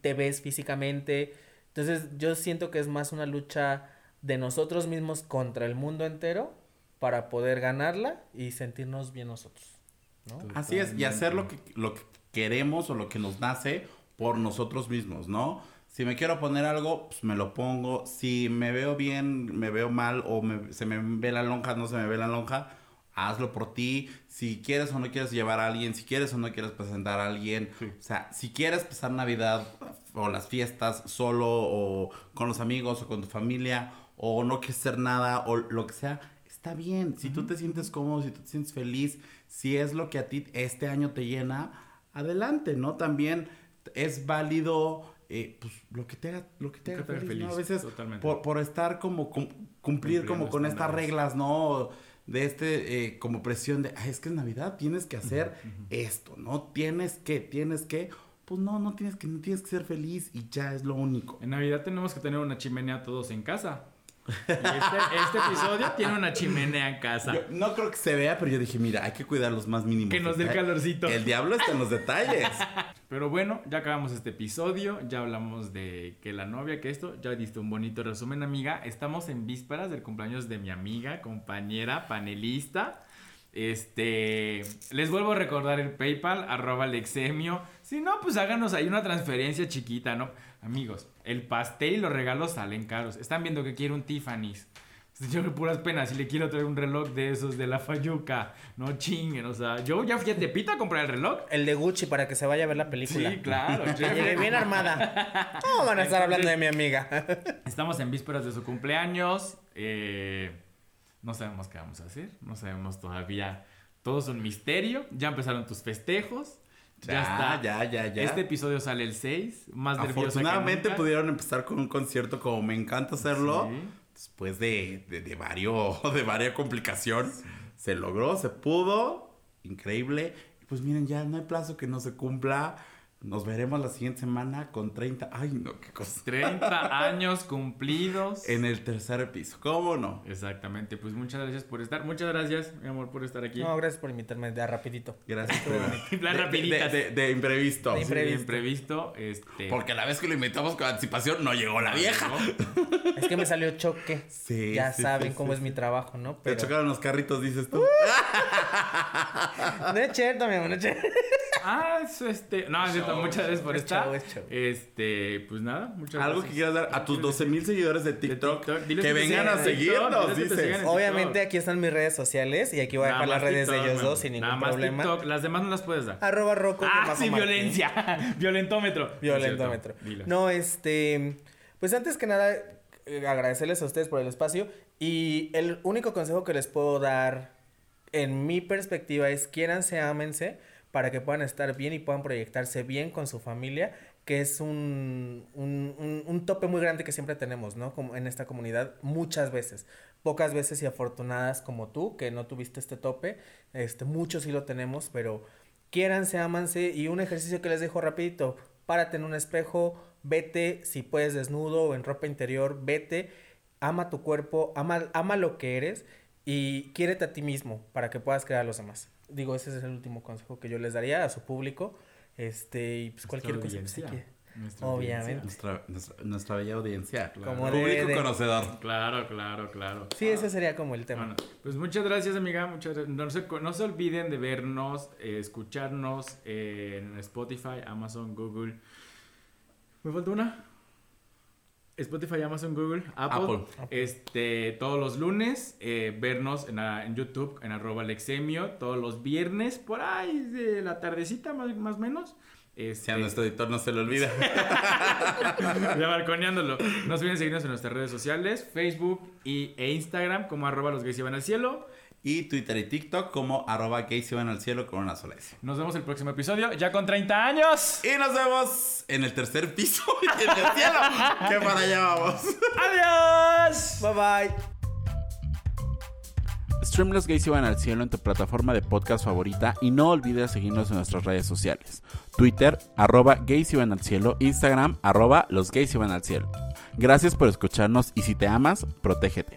[SPEAKER 3] te ves físicamente. Entonces, yo siento que es más una lucha de nosotros mismos contra el mundo entero para poder ganarla y sentirnos bien nosotros, ¿no?
[SPEAKER 2] Así es, y hacer lo que, lo que queremos o lo que nos nace por nosotros mismos, ¿no? Si me quiero poner algo, pues me lo pongo. Si me veo bien, me veo mal o me- se me ve la lonja, no se me ve la lonja, hazlo por ti. Si quieres o no quieres llevar a alguien, si quieres o no quieres presentar a alguien. O sea, si quieres pasar Navidad o las fiestas solo o con los amigos o con tu familia o no quieres hacer nada o lo que sea, está bien. Si tú te sientes cómodo, si tú te sientes feliz, si es lo que a ti este año te llena, adelante, ¿no? También es válido eh, pues, lo que te haga, lo que te haga feliz, ¿no? A veces por, por estar como cum- cumplir como con estas
[SPEAKER 1] estándares.
[SPEAKER 2] reglas, ¿no? De este eh, como presión de, "Ay, es que es Navidad, tienes que hacer esto, ¿no? Tienes que, tienes que, pues no, no tienes que, no tienes que ser feliz y ya es lo único.
[SPEAKER 1] En Navidad tenemos que tener una chimenea todos en casa. Y este, este episodio tiene una chimenea en casa.
[SPEAKER 2] Yo no creo que se vea, pero yo dije, mira, hay que cuidar los más mínimos.
[SPEAKER 1] Que nos dé el calorcito.
[SPEAKER 2] El diablo está en los detalles.
[SPEAKER 1] Pero bueno, ya acabamos este episodio, ya hablamos de que la novia, que esto, ya diste un bonito resumen, amiga. Estamos en vísperas del cumpleaños de mi amiga, compañera, panelista. Este, les vuelvo a recordar el PayPal, arroba Lexemio. Si no, pues háganos ahí una transferencia chiquita, ¿no? Amigos, el pastel y los regalos salen caros. Están viendo que quiero un Tiffany's. Yo que puras penas, si le quiero traer un reloj de esos de la Fayuca, no chinguen, o sea, yo ya fui a Tepito a comprar el reloj.
[SPEAKER 3] El de Gucci para que se vaya a ver la película.
[SPEAKER 1] Sí, claro.
[SPEAKER 3] Que llegue bien armada. ¿Cómo van a estar hablando de mi amiga?
[SPEAKER 1] Estamos en vísperas de su cumpleaños. eh, no sabemos qué vamos a hacer. No sabemos todavía. Todo es un misterio. Ya empezaron tus festejos. Ya,
[SPEAKER 2] Ya,
[SPEAKER 1] está.
[SPEAKER 2] ya, ya, ya.
[SPEAKER 1] Este episodio sale el 6. Más nerviosa que
[SPEAKER 2] Afortunadamente
[SPEAKER 1] nunca.
[SPEAKER 2] pudieron empezar con un concierto como me encanta hacerlo.
[SPEAKER 1] Sí.
[SPEAKER 2] Después de, de, de vario, de varia complicación. Se logró, se pudo. Increíble. Y Pues miren, ya no hay plazo que no se cumpla. Nos veremos la siguiente semana con 30. Ay, no, qué cosa.
[SPEAKER 1] 30 años cumplidos.
[SPEAKER 2] En el tercer piso. ¿Cómo no?
[SPEAKER 1] Exactamente, pues muchas gracias por estar. Muchas gracias, mi amor, por estar aquí.
[SPEAKER 3] No, gracias por invitarme de rapidito.
[SPEAKER 2] Gracias.
[SPEAKER 1] Plan
[SPEAKER 2] De-
[SPEAKER 1] rapiditas.
[SPEAKER 2] De, de- de imprevisto.
[SPEAKER 3] De
[SPEAKER 1] Sí,
[SPEAKER 3] imprevisto.
[SPEAKER 1] imprevisto, este.
[SPEAKER 2] Porque la vez que lo invitamos con anticipación no llegó la vieja.
[SPEAKER 3] Es que me salió choque.
[SPEAKER 2] Sí,
[SPEAKER 3] ya
[SPEAKER 2] sí,
[SPEAKER 3] saben
[SPEAKER 2] sí,
[SPEAKER 3] cómo
[SPEAKER 2] sí,
[SPEAKER 3] es mi trabajo, ¿no?
[SPEAKER 2] Te
[SPEAKER 3] Pero
[SPEAKER 2] chocaron los carritos, dices tú.
[SPEAKER 3] no es cierto, mi amor, no es cierto.
[SPEAKER 1] Ah, eso, este. No, es muchas gracias por
[SPEAKER 3] es
[SPEAKER 1] estar. Este, pues nada, muchas
[SPEAKER 2] Algo
[SPEAKER 1] gracias.
[SPEAKER 2] que quieras dar a tus 12 mil seguidores de TikTok. Que vengan a seguirnos, dices.
[SPEAKER 3] Obviamente aquí están mis redes sociales y aquí voy a dejar las redes de ellos dos sin ningún
[SPEAKER 1] Nada más
[SPEAKER 3] problema.
[SPEAKER 1] TikTok, las demás no las puedes dar.
[SPEAKER 3] Arroba Rocco.
[SPEAKER 1] Ah, sí, violencia. Violentómetro.
[SPEAKER 3] Violentómetro.
[SPEAKER 1] No,
[SPEAKER 3] este. Pues antes que nada, eh, agradecerles a ustedes por el espacio. Y el único consejo que les puedo dar, en mi perspectiva, es quiéranse, ámense, para que puedan estar bien y puedan proyectarse bien con su familia, que es un, un, un- un tope muy grande que siempre tenemos, ¿no? Como en esta comunidad, muchas veces. Pocas veces y afortunadas como tú, que no tuviste este tope. Este, muchos sí lo tenemos, pero quiéranse, ámanse. Y un ejercicio que les dejo rapidito. Párate en un espejo, vete, si puedes desnudo o en ropa interior, vete, ama tu cuerpo, ama, ama lo que eres y quiérete a ti mismo para que puedas crear a los demás. Digo, ese es el último consejo que yo les daría a su público. Este, y pues cualquier cosa que se.
[SPEAKER 1] Nuestra
[SPEAKER 3] Obviamente.
[SPEAKER 2] Nuestra, nuestra, nuestra bella audiencia.
[SPEAKER 3] Como
[SPEAKER 2] Público
[SPEAKER 3] de-
[SPEAKER 2] conocedor.
[SPEAKER 1] Claro, claro, claro.
[SPEAKER 3] Sí, ese sería como el tema.
[SPEAKER 1] Bueno, pues muchas gracias, amiga. Muchas gra- no, se, no se olviden de vernos, eh, escucharnos en Spotify, Amazon, Google. ¿Me falta una? Spotify, Amazon, Google, Apple.
[SPEAKER 2] Apple.
[SPEAKER 1] Este, todos los lunes, eh, vernos en, la- en YouTube, en arroba Alexemio, todos los viernes, por ahí de la tardecita, más, o menos.
[SPEAKER 2] Si
[SPEAKER 1] Este,
[SPEAKER 2] a nuestro editor no se le olvida.
[SPEAKER 1] ya balconeándolo. No se olviden seguirnos en nuestras redes sociales, Facebook y, e Instagram, como arroba los gays llevan al cielo.
[SPEAKER 2] Y Twitter y TikTok como arroba van al cielo con una sola S.
[SPEAKER 1] Nos vemos el próximo episodio, ya con 30 años.
[SPEAKER 2] Y nos vemos en el tercer piso y en el cielo. que para allá vamos.
[SPEAKER 1] ¡Adiós!
[SPEAKER 3] Bye bye.
[SPEAKER 2] Stream Los Gays Iban al Cielo en tu plataforma de podcast favorita y no olvides seguirnos en nuestras redes sociales. Twitter, arroba gays iban al cielo, Instagram, arroba los gays iban al cielo. Gracias por escucharnos y si te amas, protégete.